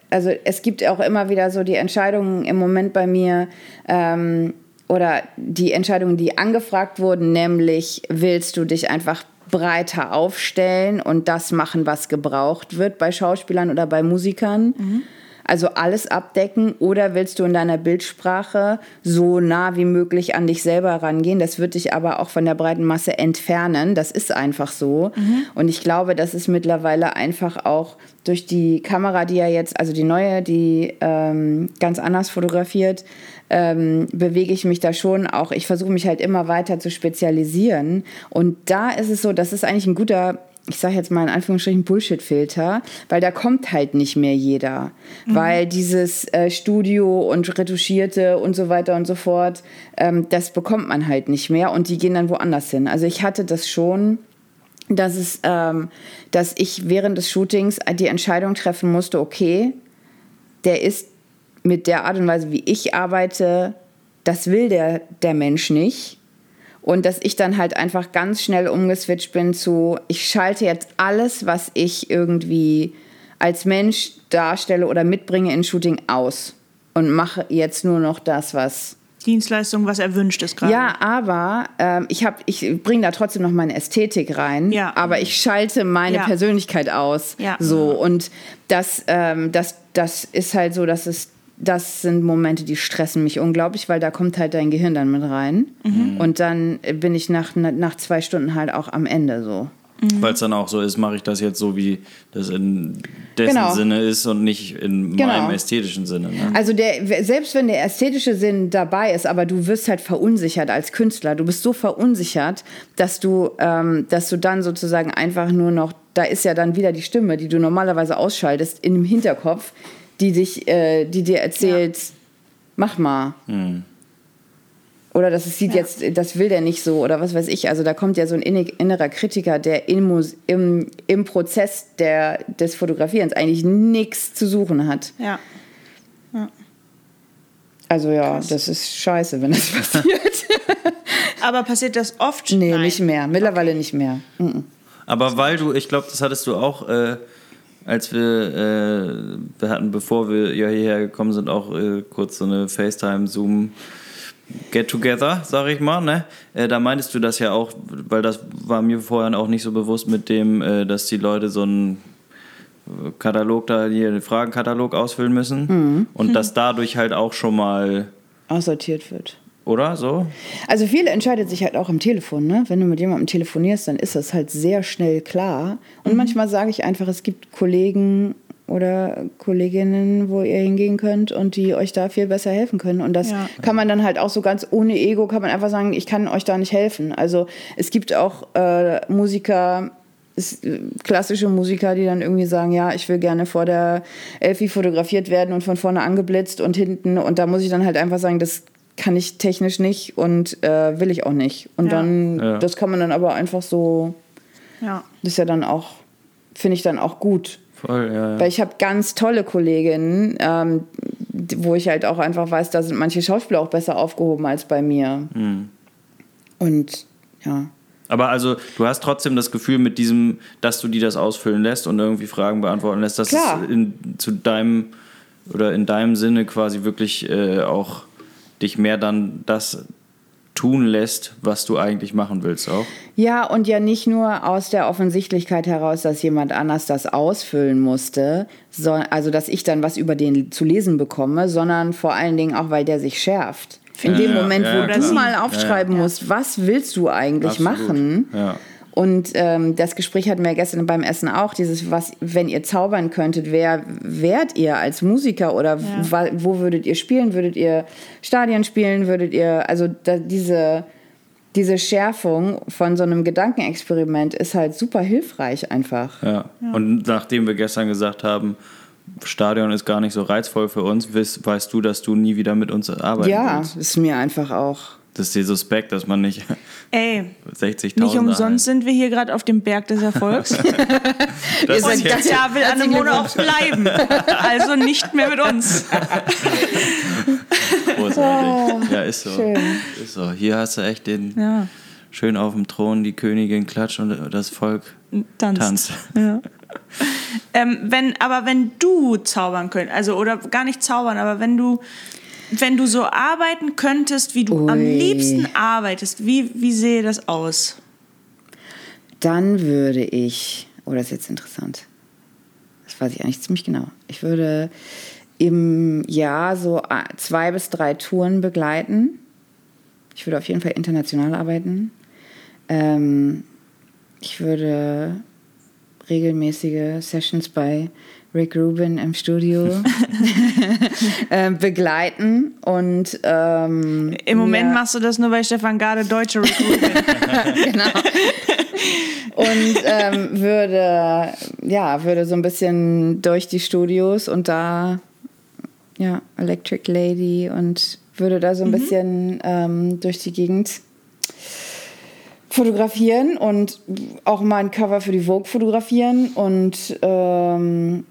also es gibt auch immer wieder so die Entscheidungen im Moment bei mir ähm, oder die Entscheidungen, die angefragt wurden, nämlich willst du dich einfach breiter aufstellen und das machen, was gebraucht wird bei Schauspielern oder bei Musikern? Also alles abdecken oder willst du in deiner Bildsprache so nah wie möglich an dich selber rangehen? Das wird dich aber auch von der breiten Masse entfernen. Das ist einfach so. Und ich glaube, das ist mittlerweile einfach auch durch die Kamera, die ja jetzt, also die neue, die ähm, ganz anders fotografiert, ähm, bewege ich mich da schon auch. Ich versuche mich halt immer weiter zu spezialisieren. Und da ist es so, das ist eigentlich ein guter ich sage jetzt mal in Anführungsstrichen Bullshit-Filter, weil da kommt halt nicht mehr jeder. Weil dieses äh, Studio und Retuschierte und so weiter und so fort, ähm, das bekommt man halt nicht mehr und die gehen dann woanders hin. Also ich hatte das schon, dass, es, ähm, dass ich während des Shootings die Entscheidung treffen musste, okay, der ist mit der Art und Weise, wie ich arbeite, das will der, der Mensch nicht. Und dass ich dann halt einfach ganz schnell umgeswitcht bin zu, ich schalte jetzt alles, was ich irgendwie als Mensch darstelle oder mitbringe in Shooting aus und mache jetzt nur noch das, was Dienstleistung, was erwünscht ist gerade. ja, aber ähm, ich, hab- ich bringe da trotzdem noch meine Ästhetik rein, Ja. aber ich schalte meine Ja. Persönlichkeit aus. Ja. So, und das, ähm, das, das ist halt so, dass es, das sind Momente, die stressen mich unglaublich, weil da kommt halt dein Gehirn dann mit rein. Mhm. Und dann bin ich nach, nach zwei Stunden halt auch am Ende so. Weil es dann auch so ist, mache ich das jetzt so, wie das in dessen Genau. Sinne ist und nicht in Genau. meinem ästhetischen Sinne. Ne? Also der, selbst wenn der ästhetische Sinn dabei ist, aber du wirst halt verunsichert als Künstler. Du bist so verunsichert, dass du, ähm, dass du dann sozusagen einfach nur noch, da ist ja dann wieder die Stimme, die du normalerweise ausschaltest, dem Hinterkopf, die dich, äh, die dir erzählt, mach mal. Oder das sieht jetzt, das will der nicht so oder was weiß ich. Also da kommt ja so ein innerer Kritiker, der im, im, im Prozess der, des Fotografierens eigentlich nichts zu suchen hat. Ja. Also ja, das ist scheiße, wenn das passiert. Aber passiert das oft? nee, Nein. nicht mehr. Mittlerweile nicht mehr. Mhm. Aber weil du, ich glaube, das hattest du auch, äh, als wir, äh, wir hatten, bevor wir ja hierher gekommen sind, auch äh, kurz so eine FaceTime, Zoom. Get-Together, sag ich mal, ne? Äh, da meintest du das ja auch, weil das war mir vorher auch nicht so bewusst mit dem, äh, dass die Leute so einen äh, Katalog da, hier einen Fragenkatalog ausfüllen müssen und dass dadurch halt auch schon mal, Aussortiert wird. Oder so? Also viel entscheidet sich halt auch am Telefon, ne? Wenn du mit jemandem telefonierst, dann ist das halt sehr schnell klar. Und manchmal sage ich einfach, es gibt Kollegen oder Kolleginnen, wo ihr hingehen könnt und die euch da viel besser helfen können. Und das Ja. kann man dann halt auch so ganz ohne Ego, kann man einfach sagen, ich kann euch da nicht helfen. Also es gibt auch äh, Musiker, es- äh, klassische Musiker, die dann irgendwie sagen, ja, ich will gerne vor der Elfi fotografiert werden und von vorne angeblitzt und hinten. Und da muss ich dann halt einfach sagen, das kann ich technisch nicht und äh, will ich auch nicht. Und Ja. dann, Ja. das kann man dann aber einfach so, Ja. das ist ja dann auch, finde ich dann auch gut. Voll, ja. ja. Weil ich habe ganz tolle Kolleginnen, ähm, wo ich halt auch einfach weiß, da sind manche Schauspieler auch besser aufgehoben als bei mir. Hm. Und ja. Aber also, du hast trotzdem das Gefühl mit diesem, dass du die das ausfüllen lässt und irgendwie Fragen beantworten lässt, dass Klar. es in, zu deinem oder in deinem Sinne quasi wirklich äh, auch dich mehr dann das tun lässt, was du eigentlich machen willst auch. Ja, und ja nicht nur aus der Offensichtlichkeit heraus, dass jemand anders das ausfüllen musste, so, also dass ich dann was über den zu lesen bekomme, sondern vor allen Dingen auch, weil der sich schärft. In dem Ja, Moment, ja, wo ja, du mal aufschreiben musst, was willst du eigentlich Absolut. machen? Ja. Und ähm, das Gespräch hatten wir gestern beim Essen auch, dieses, was, wenn ihr zaubern könntet, wer wärt ihr als Musiker oder Ja. wo würdet ihr spielen? Würdet ihr Stadien spielen? Würdet ihr, also da, diese, diese Schärfung von so einem Gedankenexperiment ist halt super hilfreich einfach. Ja. Und nachdem wir gestern gesagt haben, Stadion ist gar nicht so reizvoll für uns, weißt, weißt du, dass du nie wieder mit uns arbeiten Ja, willst. ist mir einfach auch. Das ist dir suspekt, dass man nicht Ey, 60.000 nicht umsonst sind wir hier gerade auf dem Berg des Erfolgs. Das Ihr ist seid jetzt, ganz- Da will Anemone auch bleiben. Also nicht mehr mit uns. großartig. Ja, ist so. schön. Ist so. Hier hast du echt den Ja, schön auf dem Thron, die Königin klatscht und das Volk tanzt. tanzt. Ja. Ähm, wenn, aber wenn du zaubern könntest, also oder gar nicht zaubern, aber wenn du, wenn du so arbeiten könntest, wie du am Ui. liebsten arbeitest, wie, wie sehe das aus? dann würde ich, oh, das ist jetzt interessant. Das weiß ich eigentlich ziemlich genau. Ich würde im Jahr so äh, zwei bis drei Touren begleiten. Ich würde auf jeden Fall international arbeiten. Ähm, ich würde regelmäßige Sessions bei Rick Rubin im Studio äh, begleiten und ähm, Im Moment ja, machst du das nur, weil Stefan Gade deutsche Recruit bin. genau. und ähm, würde ja würde so ein bisschen durch die Studios und da ja Electric Lady und würde da so ein bisschen ähm, durch die Gegend fotografieren und auch mal ein Cover für die Vogue fotografieren und ähm,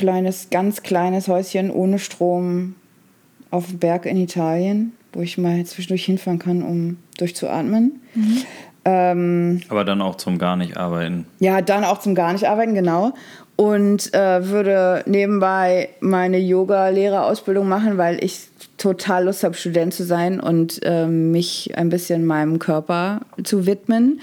kleines, ganz kleines Häuschen ohne Strom auf dem Berg in Italien, wo ich mal zwischendurch hinfahren kann, um durchzuatmen. Ähm, Aber dann auch zum gar nicht arbeiten. ja, dann auch zum gar nicht arbeiten, genau. Und äh, würde nebenbei meine Yoga-Lehrerausbildung machen, weil ich total Lust habe, Student zu sein und ähm, mich ein bisschen meinem Körper zu widmen.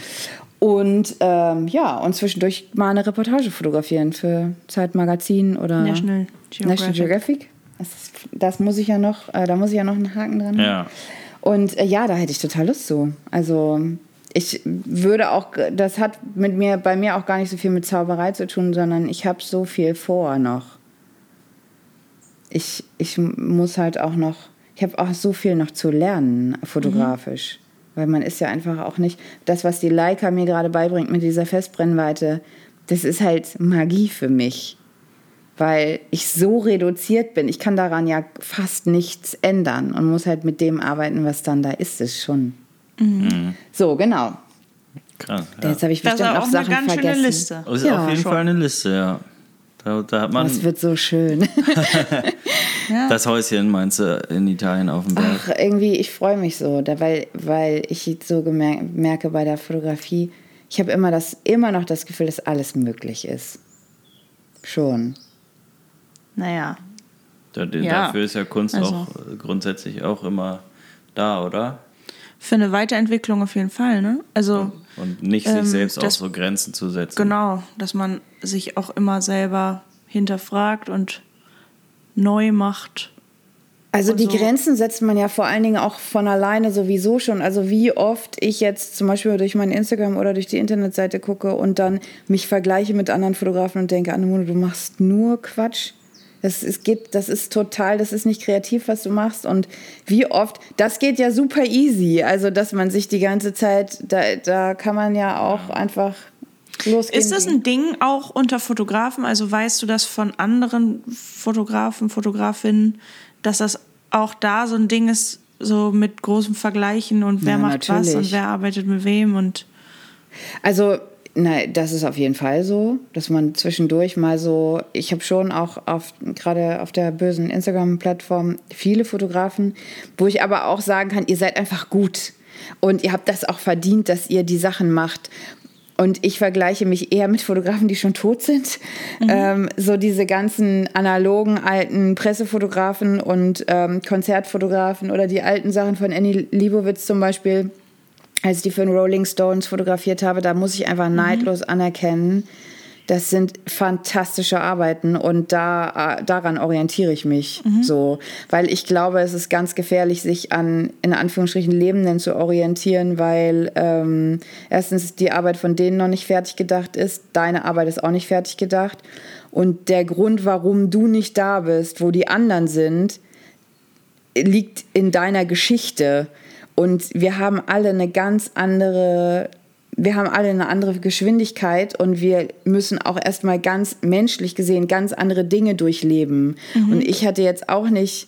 Und ähm, ja, und zwischendurch mal eine Reportage fotografieren für Zeitmagazin oder National Geographic. National Geographic. Das, ist, das muss ich ja noch, äh, da muss ich ja noch einen Haken dran haben. Ja. Und äh, ja, da hätte ich total Lust zu. Also ich würde auch, das hat mit mir, bei mir auch gar nicht so viel mit Zauberei zu tun, sondern ich habe so viel vor noch. Ich, ich muss halt auch noch, ich habe auch so viel noch zu lernen, fotografisch. Weil man ist ja einfach auch nicht, das, was die Leica mir gerade beibringt mit dieser Festbrennweite, das ist halt Magie für mich. Weil ich so reduziert bin. Ich kann daran ja fast nichts ändern und muss halt mit dem arbeiten, was dann da ist, ist schon. So, genau. Krass. Ja. Jetzt habe ich bestimmt auch noch eine Sachen ganz schöne vergessen. Liste. Das ist Ja, auf jeden schon. Fall eine Liste, ja. Da, da hat man Das wird so schön. das Häuschen, meinst du, in Italien auf dem Berg. Ach, irgendwie, ich freue mich so, da, weil, weil ich so merke bei der Fotografie, ich habe immer, das, immer noch das Gefühl, dass alles möglich ist. Schon. Naja. Da, Ja. Dafür ist ja Kunst Also- auch grundsätzlich auch immer da, oder? Für eine Weiterentwicklung auf jeden Fall, ne? Also, Und nicht Ähm, sich selbst auch das- so Grenzen zu setzen. genau, dass man sich auch immer selber hinterfragt und neu macht. Also die so. Grenzen setzt man ja vor allen Dingen auch von alleine sowieso schon. Also wie oft ich jetzt zum Beispiel durch mein Instagram oder durch die Internetseite gucke und dann mich vergleiche mit anderen Fotografen und denke, Annemone, du machst nur Quatsch. Das ist, geht, das ist total, das ist nicht kreativ, was du machst. Und wie oft, das geht ja super easy. Also, dass man sich die ganze Zeit, da, da kann man ja auch einfach losgehen. Ist das ein Ding auch unter Fotografen? Also weißt du das von anderen Fotografen, Fotografinnen, dass das auch da so ein Ding ist, so mit großem Vergleichen und wer Ja, macht was natürlich. und wer arbeitet mit wem und Also, nein, das ist auf jeden Fall so, dass man zwischendurch mal so, ich habe schon auch auf, gerade auf der bösen Instagram-Plattform viele Fotografen, wo ich aber auch sagen kann, ihr seid einfach gut und ihr habt das auch verdient, dass ihr die Sachen macht. Und ich vergleiche mich eher mit Fotografen, die schon tot sind. Ähm, so diese ganzen analogen alten Pressefotografen und ähm, Konzertfotografen oder die alten Sachen von Annie Leibovitz zum Beispiel als ich die für den Rolling Stones fotografiert habe, da muss ich einfach neidlos anerkennen, das sind fantastische Arbeiten und da, äh, daran orientiere ich mich so. Weil ich glaube, es ist ganz gefährlich, sich an, in Anführungsstrichen, Lebenden zu orientieren, weil ähm, erstens die Arbeit von denen noch nicht fertig gedacht ist, deine Arbeit ist auch nicht fertig gedacht. Und der Grund, warum du nicht da bist, wo die anderen sind, liegt in deiner Geschichte. Und wir haben alle eine ganz andere, wir haben alle eine andere Geschwindigkeit und wir müssen auch erstmal ganz menschlich gesehen ganz andere Dinge durchleben. Und ich hatte jetzt auch nicht,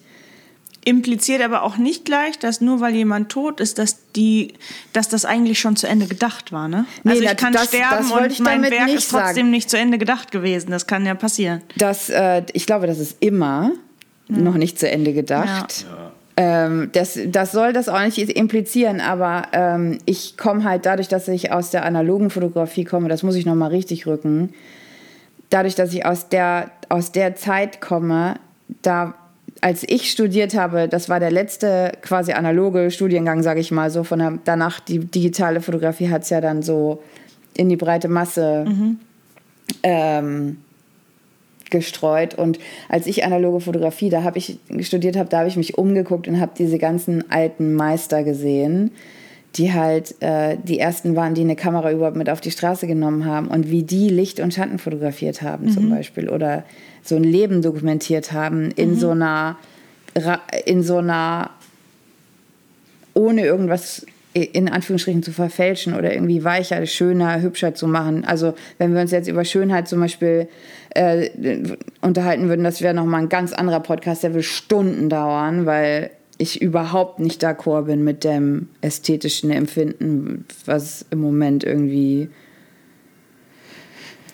impliziert aber auch nicht gleich, dass nur weil jemand tot ist, dass die, dass das eigentlich schon zu Ende gedacht war, ne? Nee, also ich das- kann das- sterben das und ich mein Werk nicht ist trotzdem sagen. nicht zu Ende gedacht gewesen. Das kann ja passieren. dass, äh, ich glaube, das ist immer noch nicht zu Ende gedacht. Ähm, das, das soll das auch nicht implizieren, aber ähm, ich komme halt dadurch, dass ich aus der analogen Fotografie komme, das muss ich nochmal richtig rücken, dadurch, dass ich aus der, aus der Zeit komme, da als ich studiert habe, das war der letzte quasi analoge Studiengang, sage ich mal, so von der, danach die digitale Fotografie hat es ja dann so in die breite Masse ähm, gestreut. Und als ich analoge Fotografie, da habe ich studiert habe, da habe ich mich umgeguckt und habe diese ganzen alten Meister gesehen, die halt äh, die ersten waren, die eine Kamera überhaupt mit auf die Straße genommen haben und wie die Licht und Schatten fotografiert haben zum Beispiel oder so ein Leben dokumentiert haben in so einer in so einer ohne irgendwas in Anführungsstrichen zu verfälschen oder irgendwie weicher, schöner, hübscher zu machen. Also wenn wir uns jetzt über Schönheit zum Beispiel äh, unterhalten würden, das wäre nochmal ein ganz anderer Podcast, der will Stunden dauern, weil ich überhaupt nicht d'accord bin mit dem ästhetischen Empfinden, was im Moment irgendwie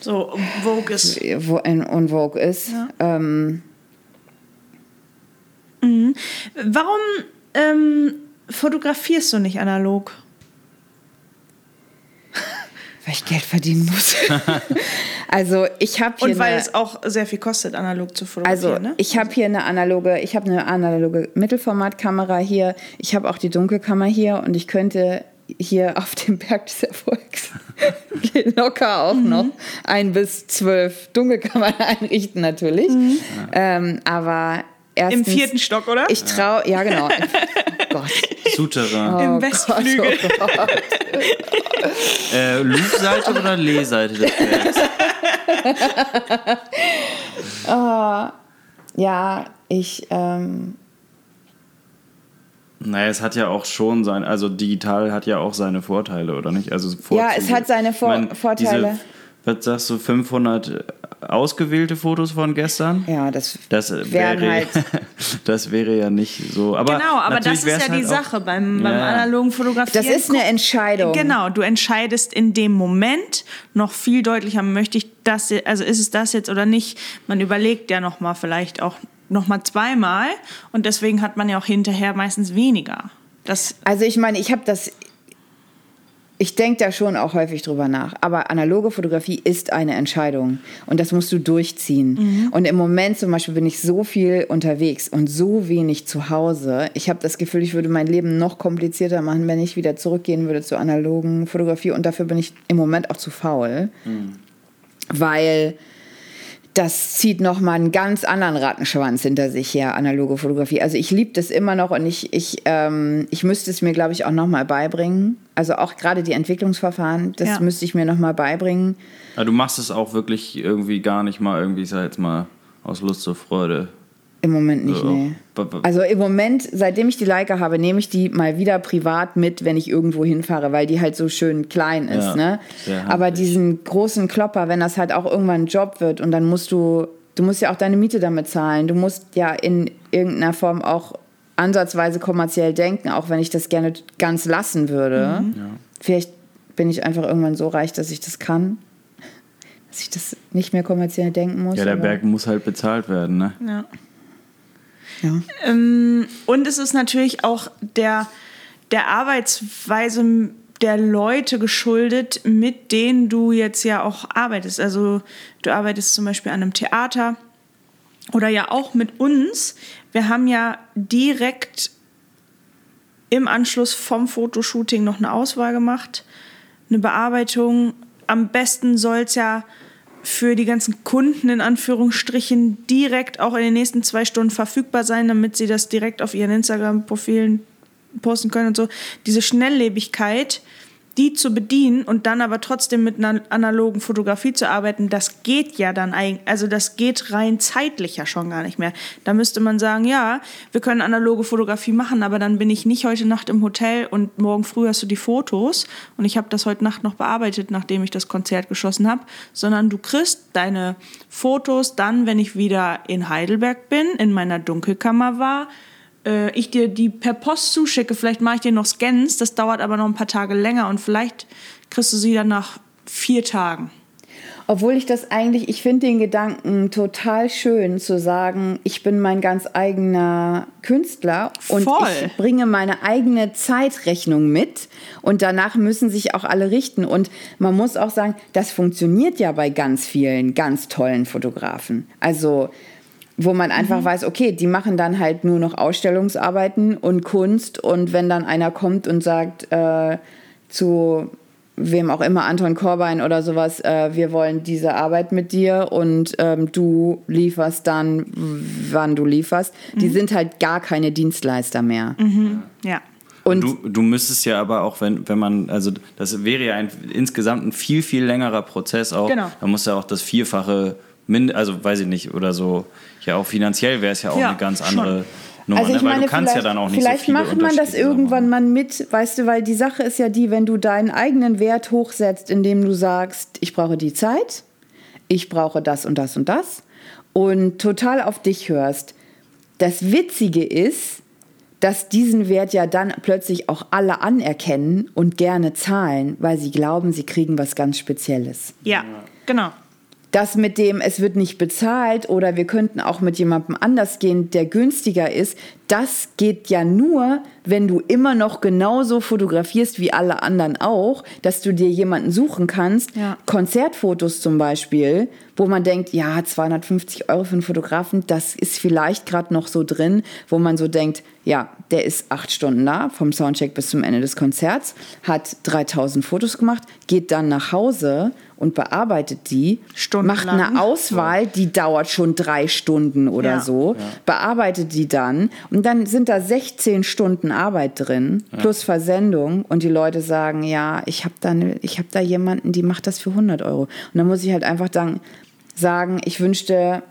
So, Vogue ist. wo in en vogue ist. Ähm, Warum ähm, fotografierst du nicht analog? weil ich Geld verdienen muss. also ich habe hier Und weil eine- es auch sehr viel kostet, analog zu Also fotografieren, ne? ich habe hier eine analoge, ich habe eine analoge Mittelformatkamera hier. Ich habe auch die Dunkelkammer hier und ich könnte hier auf dem Berg des Erfolgs locker auch Mhm. noch ein bis zwölf Dunkelkammern einrichten natürlich. Ähm, aber Im erstens, vierten Stock, oder? Ich traue, ja genau. oh Gott. Souterrain. Im Oh Westflügel. Gott, oh Gott. Äh, Louvre-Seite oder Lee-Seite des Bergs? Ja, ich, ähm, Naja, es hat ja auch schon sein, also digital hat ja auch seine Vorteile, oder nicht? Also Ja, es hat seine Vor- Ich Vorteile. Was sagst du, 500 ausgewählte Fotos von gestern? ja, das, Das werden wäre, halt das wäre ja nicht so. Aber genau, aber das ist ja die halt auch- Sache beim, beim Ja, analogen Fotografieren. das ist eine Entscheidung. Genau, du entscheidest in dem Moment noch viel deutlicher, möchte ich das, also ist es das jetzt oder nicht. Man überlegt ja noch mal vielleicht auch noch mal zweimal und deswegen hat man ja auch hinterher meistens weniger. Das Also ich meine, ich habe das, ich denke da schon auch häufig drüber nach, aber analoge Fotografie ist eine Entscheidung. Und das musst du durchziehen. Und im Moment zum Beispiel bin ich so viel unterwegs und so wenig zu Hause. Ich habe das Gefühl, ich würde mein Leben noch komplizierter machen, wenn ich wieder zurückgehen würde zur analogen Fotografie. Und dafür bin ich im Moment auch zu faul, weil das zieht noch mal einen ganz anderen Rattenschwanz hinter sich her, analoge Fotografie. Also ich liebe das immer noch und ich, ich, ähm, ich müsste es mir, glaube ich, auch noch mal beibringen. Also auch gerade die Entwicklungsverfahren, das Ja. müsste ich mir noch mal beibringen. Aber du machst es auch wirklich irgendwie gar nicht mal irgendwie, ich sag jetzt mal, aus Lust zur Freude. Im Moment nicht, Ja. nee. Also im Moment, seitdem ich die Leica habe, nehme ich die mal wieder privat mit, wenn ich irgendwo hinfahre, weil die halt so schön klein ist. Ja, ne? Aber diesen großen Klopper, wenn das halt auch irgendwann ein Job wird und dann musst du, du musst ja auch deine Miete damit zahlen. Du musst ja in irgendeiner Form auch ansatzweise kommerziell denken, auch wenn ich das gerne ganz lassen würde. Mhm. Vielleicht bin ich einfach irgendwann so reich, dass ich das kann. Dass ich das nicht mehr kommerziell denken muss. Ja, der Berg muss halt bezahlt werden, ne? ja. Ja. Ähm, und es ist natürlich auch der, der Arbeitsweise der Leute geschuldet, mit denen du jetzt ja auch arbeitest. Also du arbeitest zum Beispiel an einem Theater oder ja auch mit uns. Wir haben ja direkt im Anschluss vom Fotoshooting noch eine Auswahl gemacht, eine Bearbeitung. Am besten soll es ja für die ganzen Kunden in Anführungsstrichen direkt auch in den nächsten zwei Stunden verfügbar sein, damit sie das direkt auf ihren Instagram-Profilen posten können und so. Diese Schnelllebigkeit, die zu bedienen und dann aber trotzdem mit einer analogen Fotografie zu arbeiten, das geht ja dann eigentlich, also das geht rein zeitlich ja schon gar nicht mehr. Da müsste man sagen, ja, wir können analoge Fotografie machen, aber dann bin ich nicht heute Nacht im Hotel und morgen früh hast du die Fotos und ich habe das heute Nacht noch bearbeitet, nachdem ich das Konzert geschossen habe, sondern du kriegst deine Fotos dann, wenn ich wieder in Heidelberg bin, in meiner Dunkelkammer war, äh, ich dir die per Post zuschicke, vielleicht mache ich dir noch Scans, das dauert aber noch ein paar Tage länger und vielleicht kriegst du sie dann nach vier Tagen. Obwohl ich das eigentlich, ich finde den Gedanken total schön zu sagen, ich bin mein ganz eigener Künstler und Voll. ich bringe meine eigene Zeitrechnung mit und danach müssen sich auch alle richten. Und man muss auch sagen, das funktioniert ja bei ganz vielen ganz tollen Fotografen. Also wo man einfach weiß, okay, die machen dann halt nur noch Ausstellungsarbeiten und Kunst und wenn dann einer kommt und sagt äh, zu wem auch immer, Anton Korbein oder sowas, äh, wir wollen diese Arbeit mit dir und ähm, du lieferst dann, wann du lieferst. Die sind halt gar keine Dienstleister mehr. Ja. Und du, du müsstest ja aber auch, wenn, wenn man, also das wäre ja ein, insgesamt ein viel, viel längerer Prozess auch. Genau. Da muss ja auch das Vierfache, mind, also weiß ich nicht, oder so, ja auch finanziell wäre es ja auch Ja, eine ganz schon. andere Nummer, Also ich ne? weil meine, du kannst ja vielleicht, dann auch nicht vielleicht so viele macht man das irgendwann mal mit, weißt du, weil die Sache ist ja die, wenn du deinen eigenen Wert hochsetzt, indem du sagst, ich brauche die Zeit, ich brauche das und das und das und total auf dich hörst. Das Witzige ist, dass diesen Wert ja dann plötzlich auch alle anerkennen und gerne zahlen, weil sie glauben, sie kriegen was ganz Spezielles. Ja, genau. Das mit dem, es wird nicht bezahlt oder wir könnten auch mit jemandem anders gehen, der günstiger ist, das geht ja nur, wenn du immer noch genauso fotografierst wie alle anderen auch, dass du dir jemanden suchen kannst. Ja. Konzertfotos zum Beispiel, wo man denkt, ja, 250 Euro für einen Fotografen, das ist vielleicht gerade noch so drin, wo man so denkt, ja, der ist acht Stunden da, vom Soundcheck bis zum Ende des Konzerts, hat 3000 Fotos gemacht, geht dann nach Hause und bearbeitet die, macht eine Auswahl, die dauert schon drei Stunden oder Ja. so, bearbeitet die dann und dann sind da 16 Stunden Arbeit drin, plus Versendung und die Leute sagen, ja, ich habe da, ne, ich hab da jemanden, die macht das für 100 Euro. Und dann muss ich halt einfach dann sagen, ich wünschte,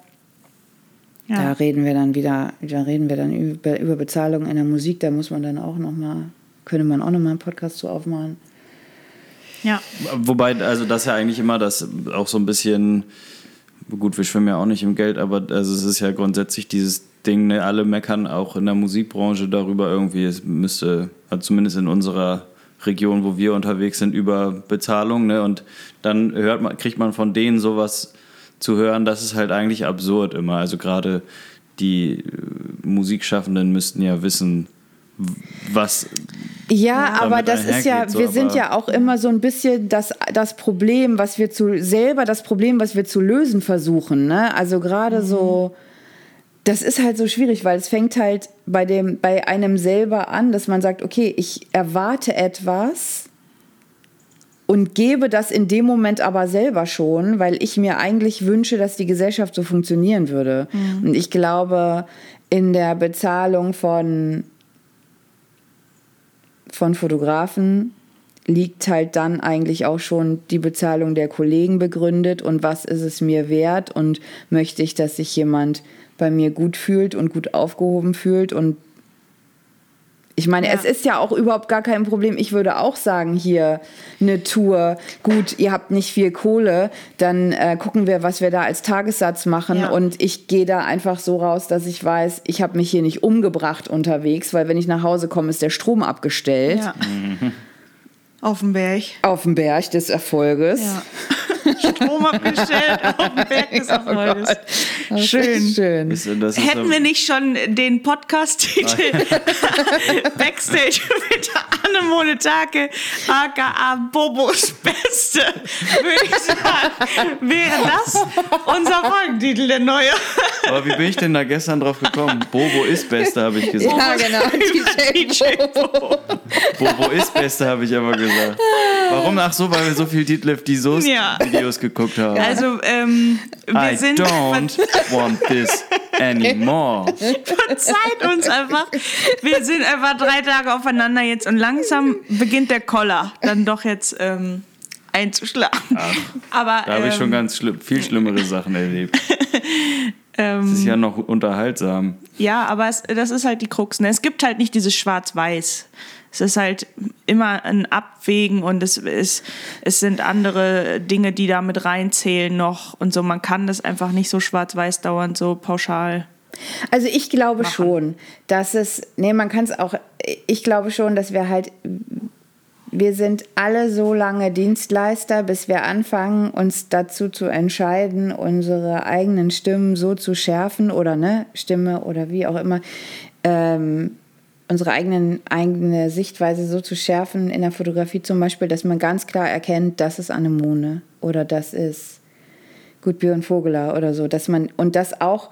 Ja. da reden wir dann wieder, da reden wir dann über, über Bezahlung in der Musik, da muss man dann auch noch mal, könnte man auch noch mal einen Podcast zu aufmachen. Ja. Wobei, also das ist ja eigentlich immer das auch so ein bisschen, gut, wir schwimmen ja auch nicht im Geld, aber also es ist ja grundsätzlich dieses Ding, ne, alle meckern auch in der Musikbranche darüber irgendwie, es müsste, zumindest in unserer Region, wo wir unterwegs sind, über Bezahlung, ne? Und dann hört man, kriegt man von denen sowas zu hören, das ist halt eigentlich absurd immer. Also gerade die äh, Musikschaffenden müssten ja wissen, was Ja, aber das ist ja, so, wir sind ja auch immer so ein bisschen das, das Problem, was wir zu, selber das Problem, was wir zu lösen versuchen. Ne? Also gerade so, das ist halt so schwierig, weil es fängt halt bei, dem, bei einem selber an, dass man sagt, okay, ich erwarte etwas und gebe das in dem Moment aber selber schon, weil ich mir eigentlich wünsche, dass die Gesellschaft so funktionieren würde. Und ich glaube, in der Bezahlung von von Fotografen liegt halt dann eigentlich auch schon die Bezahlung der Kollegen begründet und was ist es mir wert und möchte ich, dass sich jemand bei mir gut fühlt und gut aufgehoben fühlt und ich meine, Ja. es ist ja auch überhaupt gar kein Problem. Ich würde auch sagen, hier eine Tour, gut, ihr habt nicht viel Kohle, dann äh, gucken wir, was wir da als Tagessatz machen. Ja. Und ich gehe da einfach so raus, dass ich weiß, ich habe mich hier nicht umgebracht unterwegs, weil wenn ich nach Hause komme, ist der Strom abgestellt ja. Auf dem Berg. auf dem Berg des Erfolges. Ja. Strom abgestellt auf dem Berg des Erfolges. Das ist Schön. schön. ist, das ist Hätten wir nicht schon den Podcast-Titel Backstage mit Annemone Take, aka Bobos Beste, würde ich sagen, wäre das unser Folgentitel, der neue. Aber wie bin ich denn da gestern drauf gekommen? Bobo ist Beste, habe ich gesagt. Ja, genau. DJ Bo. Bobo ist Beste, habe ich aber gesagt. Warum? Ach so, weil wir so viel Detlef die Soße Ja. Videos geguckt haben. Also, ähm, wir I sind. don't want this anymore. Verzeiht uns einfach. Wir sind einfach drei Tage aufeinander jetzt und langsam beginnt der Koller dann doch jetzt ähm, einzuschlagen. Aber Da habe ich ähm, schon ganz schlimm, viel schlimmere Sachen erlebt. ähm, Das ist ja noch unterhaltsam. Ja, aber es, das ist halt die Krux. Ne? Es gibt halt nicht dieses Schwarz-Weiß. Es ist halt immer ein Abwägen und es, ist, es sind andere Dinge, die da mit reinzählen noch und so. Man kann das einfach nicht so schwarz-weiß dauernd so pauschal. Also ich glaube machen. schon, dass es, nee, man kann es auch, ich glaube schon, dass wir halt, wir sind alle so lange Dienstleister, bis wir anfangen, uns dazu zu entscheiden, unsere eigenen Stimmen so zu schärfen oder ne, Stimme oder wie auch immer, ähm, unsere eigenen, eigene Sichtweise so zu schärfen in der Fotografie zum Beispiel, dass man ganz klar erkennt, das ist Anemone oder das ist Gut Björn Vogeler oder so, dass man und das auch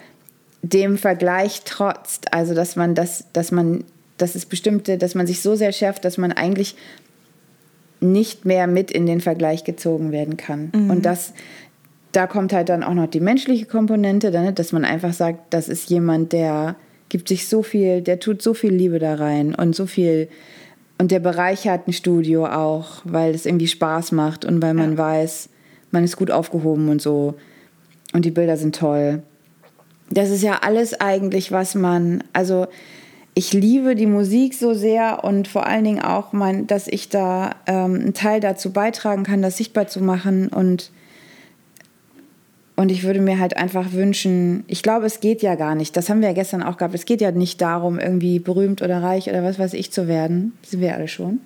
dem Vergleich trotzt. Also dass man das, dass man, dass es bestimmte, dass man sich so sehr schärft, dass man eigentlich nicht mehr mit in den Vergleich gezogen werden kann. Und das, da kommt halt dann auch noch die menschliche Komponente, ne, dass man einfach sagt, das ist jemand, der gibt sich so viel, der tut so viel Liebe da rein und so viel und der bereichert ein Studio auch, weil es irgendwie Spaß macht und weil man Ja. weiß, man ist gut aufgehoben und so und die Bilder sind toll. Das ist ja alles eigentlich, was man, also ich liebe die Musik so sehr und vor allen Dingen auch, mein, dass ich da ähm, einen Teil dazu beitragen kann, das sichtbar zu machen und und ich würde mir halt einfach wünschen, ich glaube, es geht ja gar nicht, das haben wir ja gestern auch gehabt, es geht ja nicht darum, irgendwie berühmt oder reich oder was weiß ich zu werden. Das sind wir alle schon.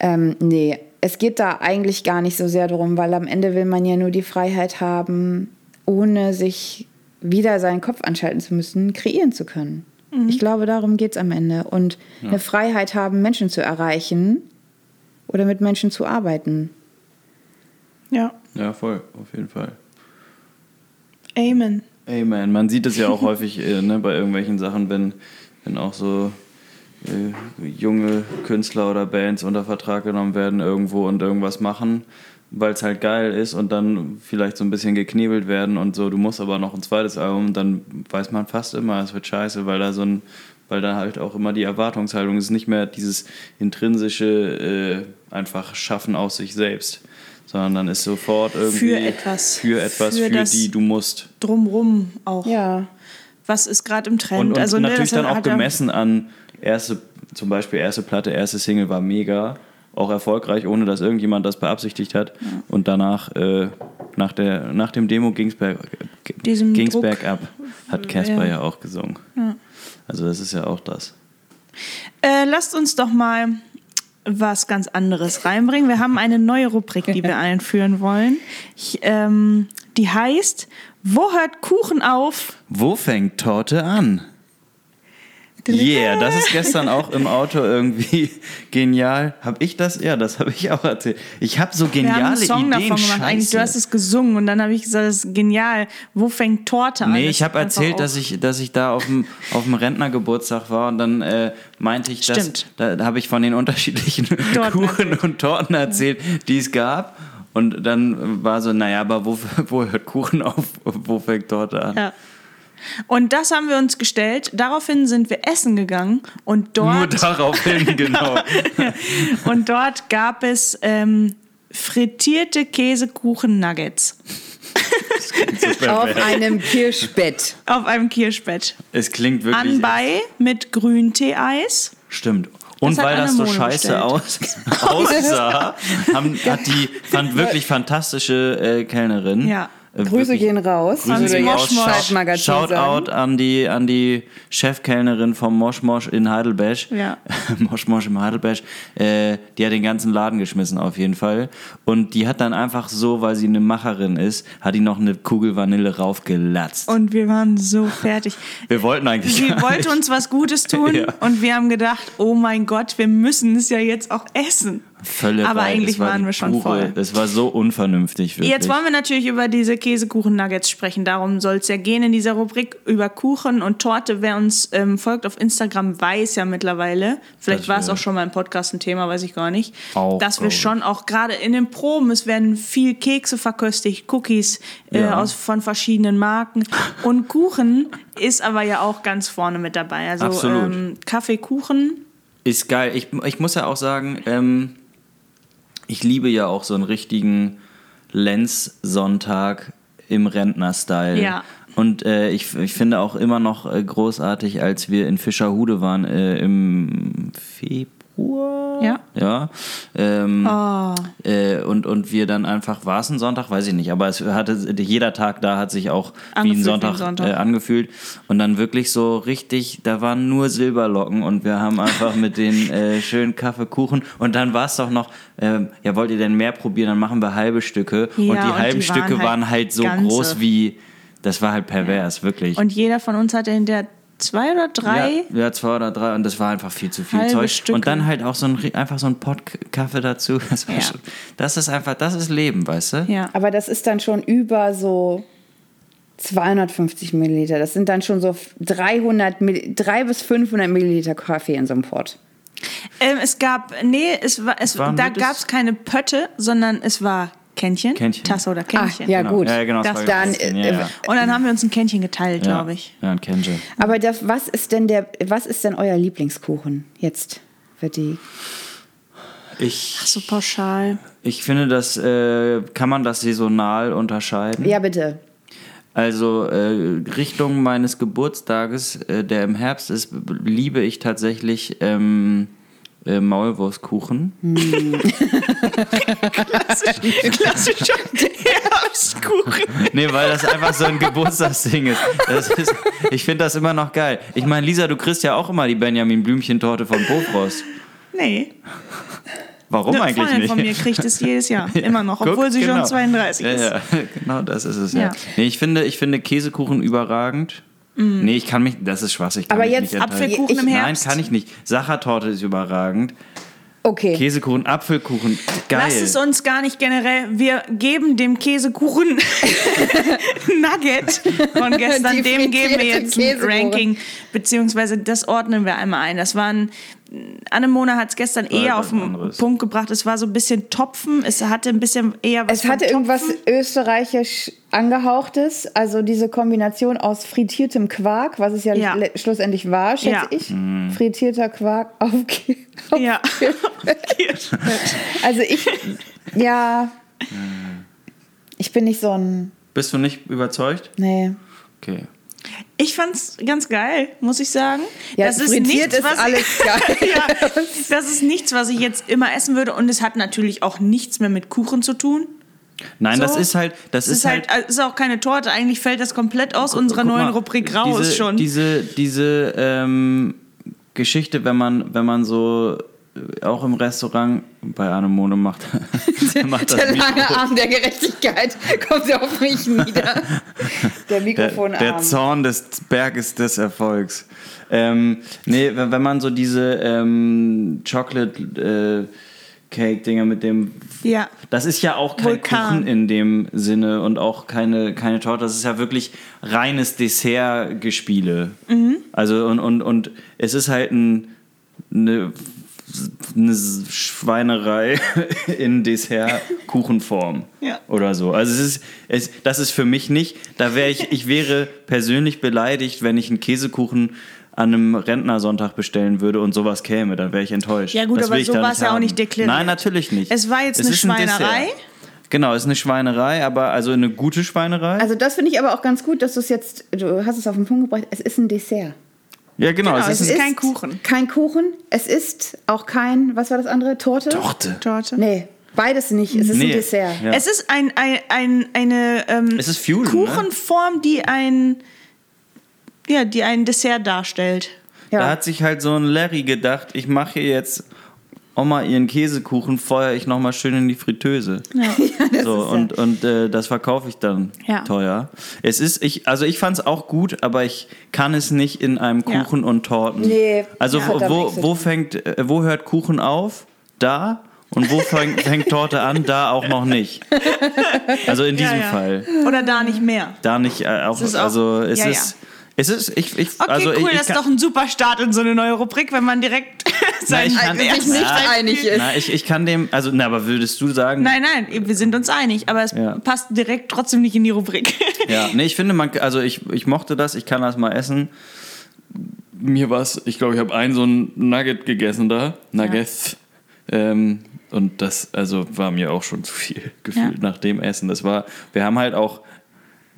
Ähm, nee, es geht da eigentlich gar nicht so sehr darum, weil am Ende will man ja nur die Freiheit haben, ohne sich wieder seinen Kopf anschalten zu müssen, kreieren zu können. Ich glaube, darum geht es am Ende. Und eine Freiheit haben, Menschen zu erreichen oder mit Menschen zu arbeiten. Ja. Ja, voll, auf jeden Fall. Amen. Amen. Man sieht es ja auch häufig äh, ne, bei irgendwelchen Sachen, wenn, wenn auch so äh, junge Künstler oder Bands unter Vertrag genommen werden irgendwo und irgendwas machen, weil es halt geil ist und dann vielleicht so ein bisschen geknebelt werden und so, du musst aber noch ein zweites Album, dann weiß man fast immer, es wird scheiße, weil da so ein weil da halt auch immer die Erwartungshaltung ist, nicht mehr dieses intrinsische äh, einfach Schaffen aus sich selbst, sondern dann ist sofort irgendwie Für etwas. für etwas, Für für, das- die du musst. Drumrum auch. Ja. Was ist gerade im Trend? Und, und also, ne, natürlich dann auch ja- gemessen an erste, zum Beispiel erste Platte, erste Single war mega, auch erfolgreich, ohne dass irgendjemand das beabsichtigt hat. Und danach, äh, nach, der, nach dem Demo ging es berg, Diesem ging's Druck. bergab, hat Casper Ja. ja. auch gesungen. Also das ist ja auch das. Äh, lasst uns doch mal was ganz anderes reinbringen. Wir haben eine neue Rubrik, die wir einführen wollen. Ich, ähm, die heißt Wo hört Kuchen auf? Wo fängt Torte an? Yeah, das ist gestern auch im Auto irgendwie genial. Hab ich das? Ja, das habe ich auch erzählt. Ich habe so Wir haben geniale einen Song Ideen. davon gemacht. Eigentlich, du Scheiße. hast es gesungen und dann habe ich gesagt, das ist genial. Wo fängt Torte an? Nee, ich habe erzählt, dass ich, dass ich da auf dem, auf dem Rentnergeburtstag war und dann äh, meinte ich, dass, Stimmt. da, da habe ich von den unterschiedlichen Torten Kuchen erzählt. und Torten erzählt, die es gab. Und dann war so, naja, aber wo, wo hört Kuchen auf, wo fängt Torte an? Ja. Und das haben wir uns gestellt. Daraufhin sind wir essen gegangen und Nur dort, daraufhin, genau. und dort gab es ähm, frittierte Käsekuchen-Nuggets Auf einem Kirschbett. auf einem Kirschbett. Es klingt wirklich. Anbei mit Grünteeis. Stimmt. Und hat weil das so scheiße aus, aussah, haben, hat die fand wirklich fantastische äh, Kellnerin. Ja. Äh, Grüße gehen raus. Grüße würde gehen. Moschmosch. Zeitmagazin Shoutout sagen. an die, an die Chefkellnerin vom Moschmosch in Heidelberg. Ja. Moschmosch im Heidelberg. Äh, die hat den ganzen Laden geschmissen auf jeden Fall. Und die hat dann einfach so, weil sie eine Macherin ist, hat die noch eine Kugel Vanille raufgelatzt. Und wir waren so fertig. wir wollten eigentlich Sie wollte uns was Gutes tun Ja. und wir haben gedacht, oh mein Gott, wir müssen es ja jetzt auch essen. Völlerei. Aber eigentlich war waren wir schon pure, voll. Es war so unvernünftig, wirklich. Jetzt wollen wir natürlich über diese Käsekuchen-Nuggets sprechen. Darum soll es ja gehen in dieser Rubrik über Kuchen und Torte. Wer uns ähm, folgt auf Instagram, weiß ja mittlerweile, vielleicht war es auch schon mal im Podcast ein Thema, weiß ich gar nicht, Auch, dass wir schon auch gerade in den Proben, es werden viel Kekse verköstigt, Cookies äh, Ja. aus, von verschiedenen Marken. Und Kuchen ist aber ja auch ganz vorne mit dabei. Also Absolut. ähm, Kaffeekuchen. Ist geil. Ich, ich muss ja auch sagen, ähm, ich liebe ja auch so einen richtigen Lenz-Sonntag im Rentner-Style. Ja. Und äh, ich, ich finde auch immer noch äh, großartig, als wir in Fischerhude waren äh, im Februar. Ja. Ja. Ähm, Oh. äh, und, und wir dann einfach, war es ein Sonntag? Weiß ich nicht. Aber es hatte, jeder Tag da hat sich auch wie ein Angefühlt wie ein Sonntag, Sonntag. Äh, angefühlt. Und dann wirklich so richtig, da waren nur Silberlocken und wir haben einfach mit den äh, schönen Kaffeekuchen und dann war es doch noch, ähm, ja, wollt ihr denn mehr probieren? Dann machen wir halbe Stücke. Ja, und die und halben die waren Stücke halt waren halt so ganze. groß wie, das war halt pervers, wirklich. Und jeder von uns hatte in der zwei oder drei. Ja, ja, zwei oder drei und das war einfach viel zu viel Halbe Zeug. Stücke. Und dann halt auch so ein, einfach so ein Pott Kaffee dazu. Das, war Ja. schon, das ist einfach, das ist Leben, weißt du? Ja. Aber das ist dann schon über so 250 Milliliter. Das sind dann schon so 300, Mill- 300 bis 500 Milliliter Kaffee in so einem Pott. Ähm, es gab, nee, es war, es, war da gab es keine Pötte, sondern es war Kännchen, Kännchen. Tasse oder Kännchen. Ah, ja, Genau. gut. Ja, genau. Das dann, Kännchen, äh, ja, ja. Und dann haben wir uns ein Kännchen geteilt, Ja. glaube ich. Ja, ein Kenji. Aber das, was ist denn der, was ist denn euer Lieblingskuchen jetzt für die? Ich, So pauschal. ich finde, das äh, kann man das saisonal unterscheiden. Ja, bitte. Also äh, Richtung meines Geburtstages, äh, der im Herbst ist, liebe ich tatsächlich ähm, äh, Maulwurfskuchen. Klassischer Herbstkuchen. Nee, weil das einfach so ein Geburtstagsding ist. Das ist ich finde das immer noch geil. Ich meine, Lisa, du kriegst ja auch immer die Benjamin Blümchen-Torte von Bofrost. Nee, Warum eine eigentlich Freundin nicht? von mir kriegt es jedes Jahr. Immer noch, Guck, obwohl sie genau. schon 32 ja, ist. Ja, genau das ist es ja. Ja. Nee, ich finde, ich finde Käsekuchen überragend. Nee, ich kann mich, das ist Schwachsinn. Ich kann Aber mich jetzt. Apfelkuchen im Nein, Herbst. kann ich nicht. Sachertorte ist überragend. Okay. Käsekuchen, Apfelkuchen, geil. Lass es uns gar nicht generell. Wir geben dem Käsekuchen Nugget von gestern, dem geben wir jetzt ein. Ranking, beziehungsweise das ordnen wir einmal ein. Das waren, Annemona hat es gestern eher auf den anderes. Punkt gebracht. Es war so ein bisschen Topfen, es hatte ein bisschen eher was Es hatte von irgendwas Topfen. österreichisch angehauchtes, also diese Kombination aus frittiertem Quark, was es ja, Ja. schlussendlich war, schätze Ja. ich. Frittierter Quark auf, auf Ja. Also ich, ja, ich bin nicht so ein, Bist du nicht überzeugt? nee. Okay. Ich fand's ganz geil, muss ich sagen. Ja, das ist nichts, ist was alles geil. ja, das ist nichts, was ich jetzt immer essen würde und es hat natürlich auch nichts mehr mit Kuchen zu tun. Nein, So. das ist halt, das Es ist halt, es ist auch keine Torte. Eigentlich fällt das komplett aus unserer Guck neuen mal, Rubrik raus diese, schon. Diese, diese ähm, Geschichte, wenn man, wenn man so äh, auch im Restaurant bei Anemone macht, macht das Der lange Mikro, Arm der Gerechtigkeit kommt auf mich nieder. Der der, Mikrofonarm. der Zorn des Berges des Erfolgs. Ähm, nee, wenn, wenn man so diese ähm, Chocolate äh, Cake Dinger mit dem ja. Das ist ja auch kein Vulkan. Kuchen in dem Sinne und auch keine, keine Torte. Das ist ja wirklich reines Dessert-Gespiele. Mhm. Also und, und, und es ist halt ein, eine, eine Schweinerei in Dessert-Kuchenform. Ja. Oder so. Also es ist, es, das ist für mich nicht, da wäre ich, ich wäre persönlich beleidigt, wenn ich einen Käsekuchen an einem Rentnersonntag bestellen würde und sowas käme, dann wäre ich enttäuscht. Ja, gut, das aber so war es ja auch nicht deklariert. Nein, natürlich nicht. Es war jetzt eine ist ein Schweinerei. Dessert. Genau, es ist eine Schweinerei, aber also eine gute Schweinerei. Also das finde ich aber auch ganz gut, dass du es jetzt, du hast es auf den Punkt gebracht, es ist ein Dessert. Ja, genau, genau, es es ist ist kein Kuchen. Kein Kuchen, es ist auch kein, was war das andere, Torte? Torte. Torte. Nee, beides nicht, es ist Nee. ein Dessert. Ja. Es ist ein, ein, ein, eine ähm, Es ist Fusion, ne? Kuchenform, die ein, ja, die ein Dessert darstellt. Ja. Da hat sich halt so ein Larry gedacht, ich mache hier jetzt Oma ihren Käsekuchen, feuer ich nochmal schön in die Fritteuse. das so, ist ja- und und äh, das verkaufe ich dann Ja. teuer. Es ist, ich, also ich fand es auch gut, aber ich kann es nicht in einem Ja. Kuchen und Torten. Nee, Also ja, wo, wo, fängt, äh, wo hört Kuchen auf? Da. Und wo fängt, fängt Torte an? Da auch noch nicht. Also in diesem Ja, ja. Fall. Oder da nicht mehr. Da nicht äh, auch, auch- also es ja, ja. ist, es ist, ich, ich, Okay, also cool, ich, ich das ist doch ein super Start in so eine neue Rubrik, wenn man direkt sein sich nicht Beispiel- einig ist. Na, ich, ich kann dem, also, na, aber würdest du sagen, Nein, nein, wir sind uns einig, aber es Ja. passt direkt trotzdem nicht in die Rubrik. ja, nee, ich finde, man, also ich, ich mochte das, ich kann das mal essen. Mir war es, ich glaube, ich habe einen so ein Nugget gegessen da, Nuggets. Ähm, und das, also war mir auch schon zu viel gefühlt Ja. nach dem Essen. Das war, wir haben halt auch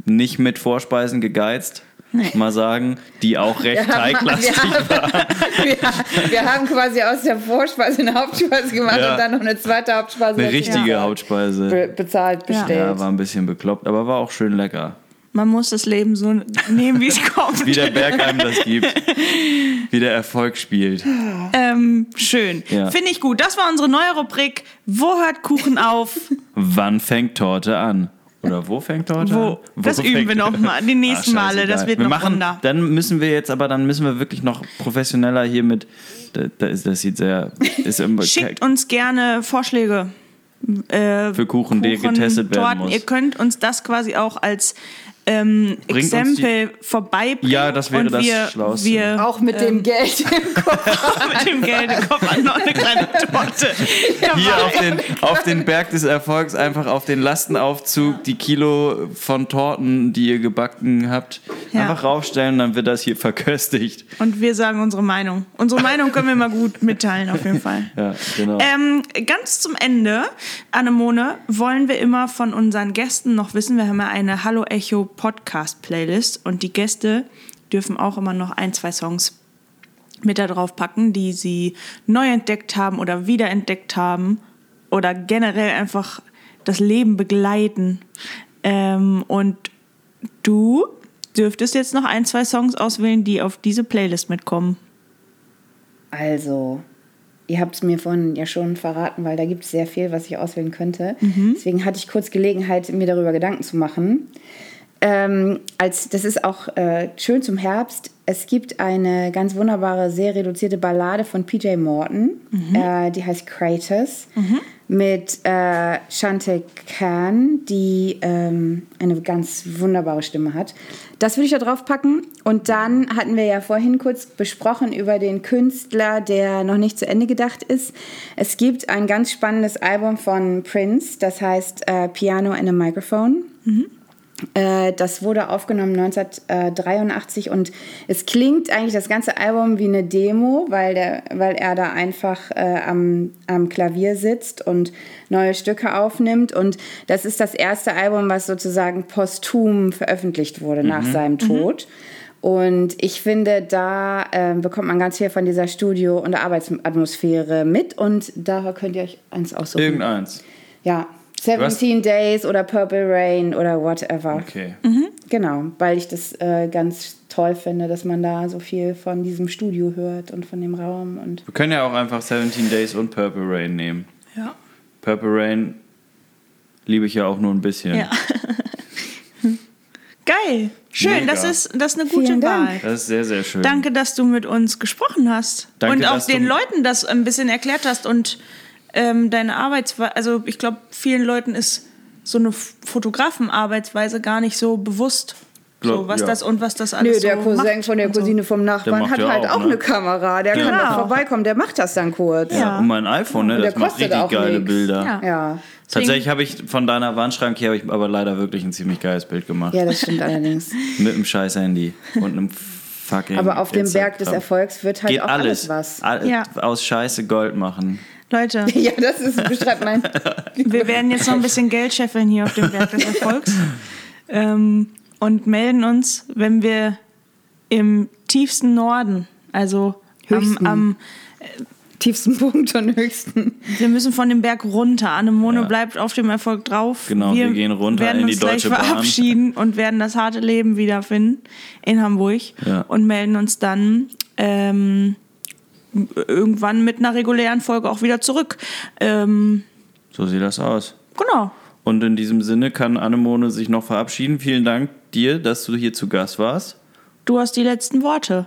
nicht mit Vorspeisen gegeizt, Nee. mal sagen, die auch recht Wir haben, teiglastig wir, haben, wir, wir haben quasi aus der Vorspeise eine Hauptspeise gemacht Ja. und dann noch eine zweite Hauptspeise Eine richtige bezahlt. Hauptspeise. Be bezahlt, Ja. bestellt. Ja, war ein bisschen bekloppt, aber war auch schön lecker. Man muss das Leben so nehmen, wie es kommt. Wie der Berg einem das gibt. Wie der Erfolg spielt. Ähm, schön. Ja. Finde ich gut. Das war unsere neue Rubrik. Wo hört Kuchen auf? Wann fängt Torte an? Oder wo fängt Torte Wo? an? Das üben wir noch mal, die nächsten Ah, Male. Das wird wir noch machen, runder. Dann müssen wir jetzt, aber dann müssen wir wirklich noch professioneller hier mit. Da, da ist, das sieht sehr. Ist immer, Schickt uns gerne Vorschläge. Äh, Für Kuchen, die getestet werden Torten. muss. Ihr könnt uns das quasi auch als ähm, Exempel vorbeibringen. Ja, das wäre und das wir, Schlauste. Wir Auch mit dem Geld im Kopf. mit dem Geld im Kopf an noch eine kleine Torte. Hier auf den, auf den Berg des Erfolgs einfach auf den Lastenaufzug die Kilo von Torten, die ihr gebacken habt, Ja. einfach raufstellen, dann wird das hier verköstigt. Und wir sagen unsere Meinung. Unsere Meinung können wir mal gut mitteilen, auf jeden Fall. Ja, genau. Ähm, ganz zum Ende, Anemone, wollen wir immer von unseren Gästen noch wissen, wir haben ja eine Hallo Echo Podcast Playlist und die Gäste dürfen auch immer noch ein, zwei Songs mit da drauf packen, die sie neu entdeckt haben oder wiederentdeckt haben oder generell einfach das Leben begleiten. Ähm, und du dürftest jetzt noch ein, zwei Songs auswählen, die auf diese Playlist mitkommen. Also, ihr habt es mir vorhin ja schon verraten, weil da gibt es sehr viel, was ich auswählen könnte. Deswegen hatte ich kurz Gelegenheit, mir darüber Gedanken zu machen. Ähm, als, das ist auch äh, schön zum Herbst. Es gibt eine ganz wunderbare, sehr reduzierte Ballade von PJ Morton. Äh, die heißt Kratos. Mit äh, Shante Khan, die ähm, eine ganz wunderbare Stimme hat. Das würde ich da drauf packen. Und dann hatten wir ja vorhin kurz besprochen über den Künstler, der noch nicht zu Ende gedacht ist. Es gibt ein ganz spannendes Album von Prince, das heißt äh, Piano and a Microphone. Äh, das wurde aufgenommen 1983 und es klingt eigentlich das ganze Album wie eine Demo, weil, der, weil er da einfach äh, am, am Klavier sitzt und neue Stücke aufnimmt. Und das ist das erste Album, was sozusagen posthum veröffentlicht wurde nach seinem Tod. Und ich finde, da äh, bekommt man ganz viel von dieser Studio- und Arbeitsatmosphäre mit. Und da könnt ihr euch eins aussuchen. Irgendeins. Ja, 17 Days oder Purple Rain oder whatever. Okay. Genau, weil ich das äh, ganz toll finde, dass man da so viel von diesem Studio hört und von dem Raum. Und Wir können ja auch einfach 17 Days und Purple Rain nehmen. Ja. Purple Rain liebe ich ja auch nur ein bisschen. Ja. Geil. Schön, Mega. das ist, das ist eine gute Vielen Dank. Wahl. Das ist sehr, sehr schön. Danke, dass du mit uns gesprochen hast. Danke, und auch den Leuten das ein bisschen erklärt hast und ähm, deine Arbeitsweise. Also, ich glaube, vielen Leuten ist so eine Fotografenarbeitsweise gar nicht so bewusst. Glaub, so, was ja. das und was das alles Nö, der so Cousin macht von der und so. Cousine vom Nachbarn hat ja halt auch, auch, ne? eine Kamera. Der kann Genau. da vorbeikommen, der macht das dann kurz. Ja, und mein iPhone, ne, Und das der macht kostet richtig auch geile nix. Bilder. Ja. Ja, Tatsächlich habe ich von deiner Wandschrank hier habe ich aber leider wirklich ein ziemlich geiles Bild gemacht. ja das stimmt allerdings. Mit einem scheiß Handy und einem fucking Aber auf dem Berg des. Erfolgs wird halt Geht auch alles. alles was. All, Ja. Aus Scheiße Gold machen. Leute, Ja, das ist, beschreibt mein. wir werden jetzt noch ein bisschen Geld scheffeln hier auf dem Berg des Erfolgs. ähm, und melden uns, wenn wir im tiefsten Norden, also am, Höchsten. am tiefsten Punkt und höchsten. Wir müssen von dem Berg runter. Anemone Ja. bleibt auf dem Erfolg drauf. Genau, wir gehen runter werden in die uns gleich Deutsche Bahn. verabschieden und werden das harte Leben wiederfinden in Hamburg Ja. und melden uns dann ähm, irgendwann mit einer regulären Folge auch wieder zurück. Ähm, So sieht das aus. genau. Und in diesem Sinne kann Anemone sich noch verabschieden. Vielen Dank dir, dass du hier zu Gast warst. Du hast die letzten Worte.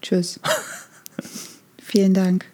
Tschüss. Vielen Dank.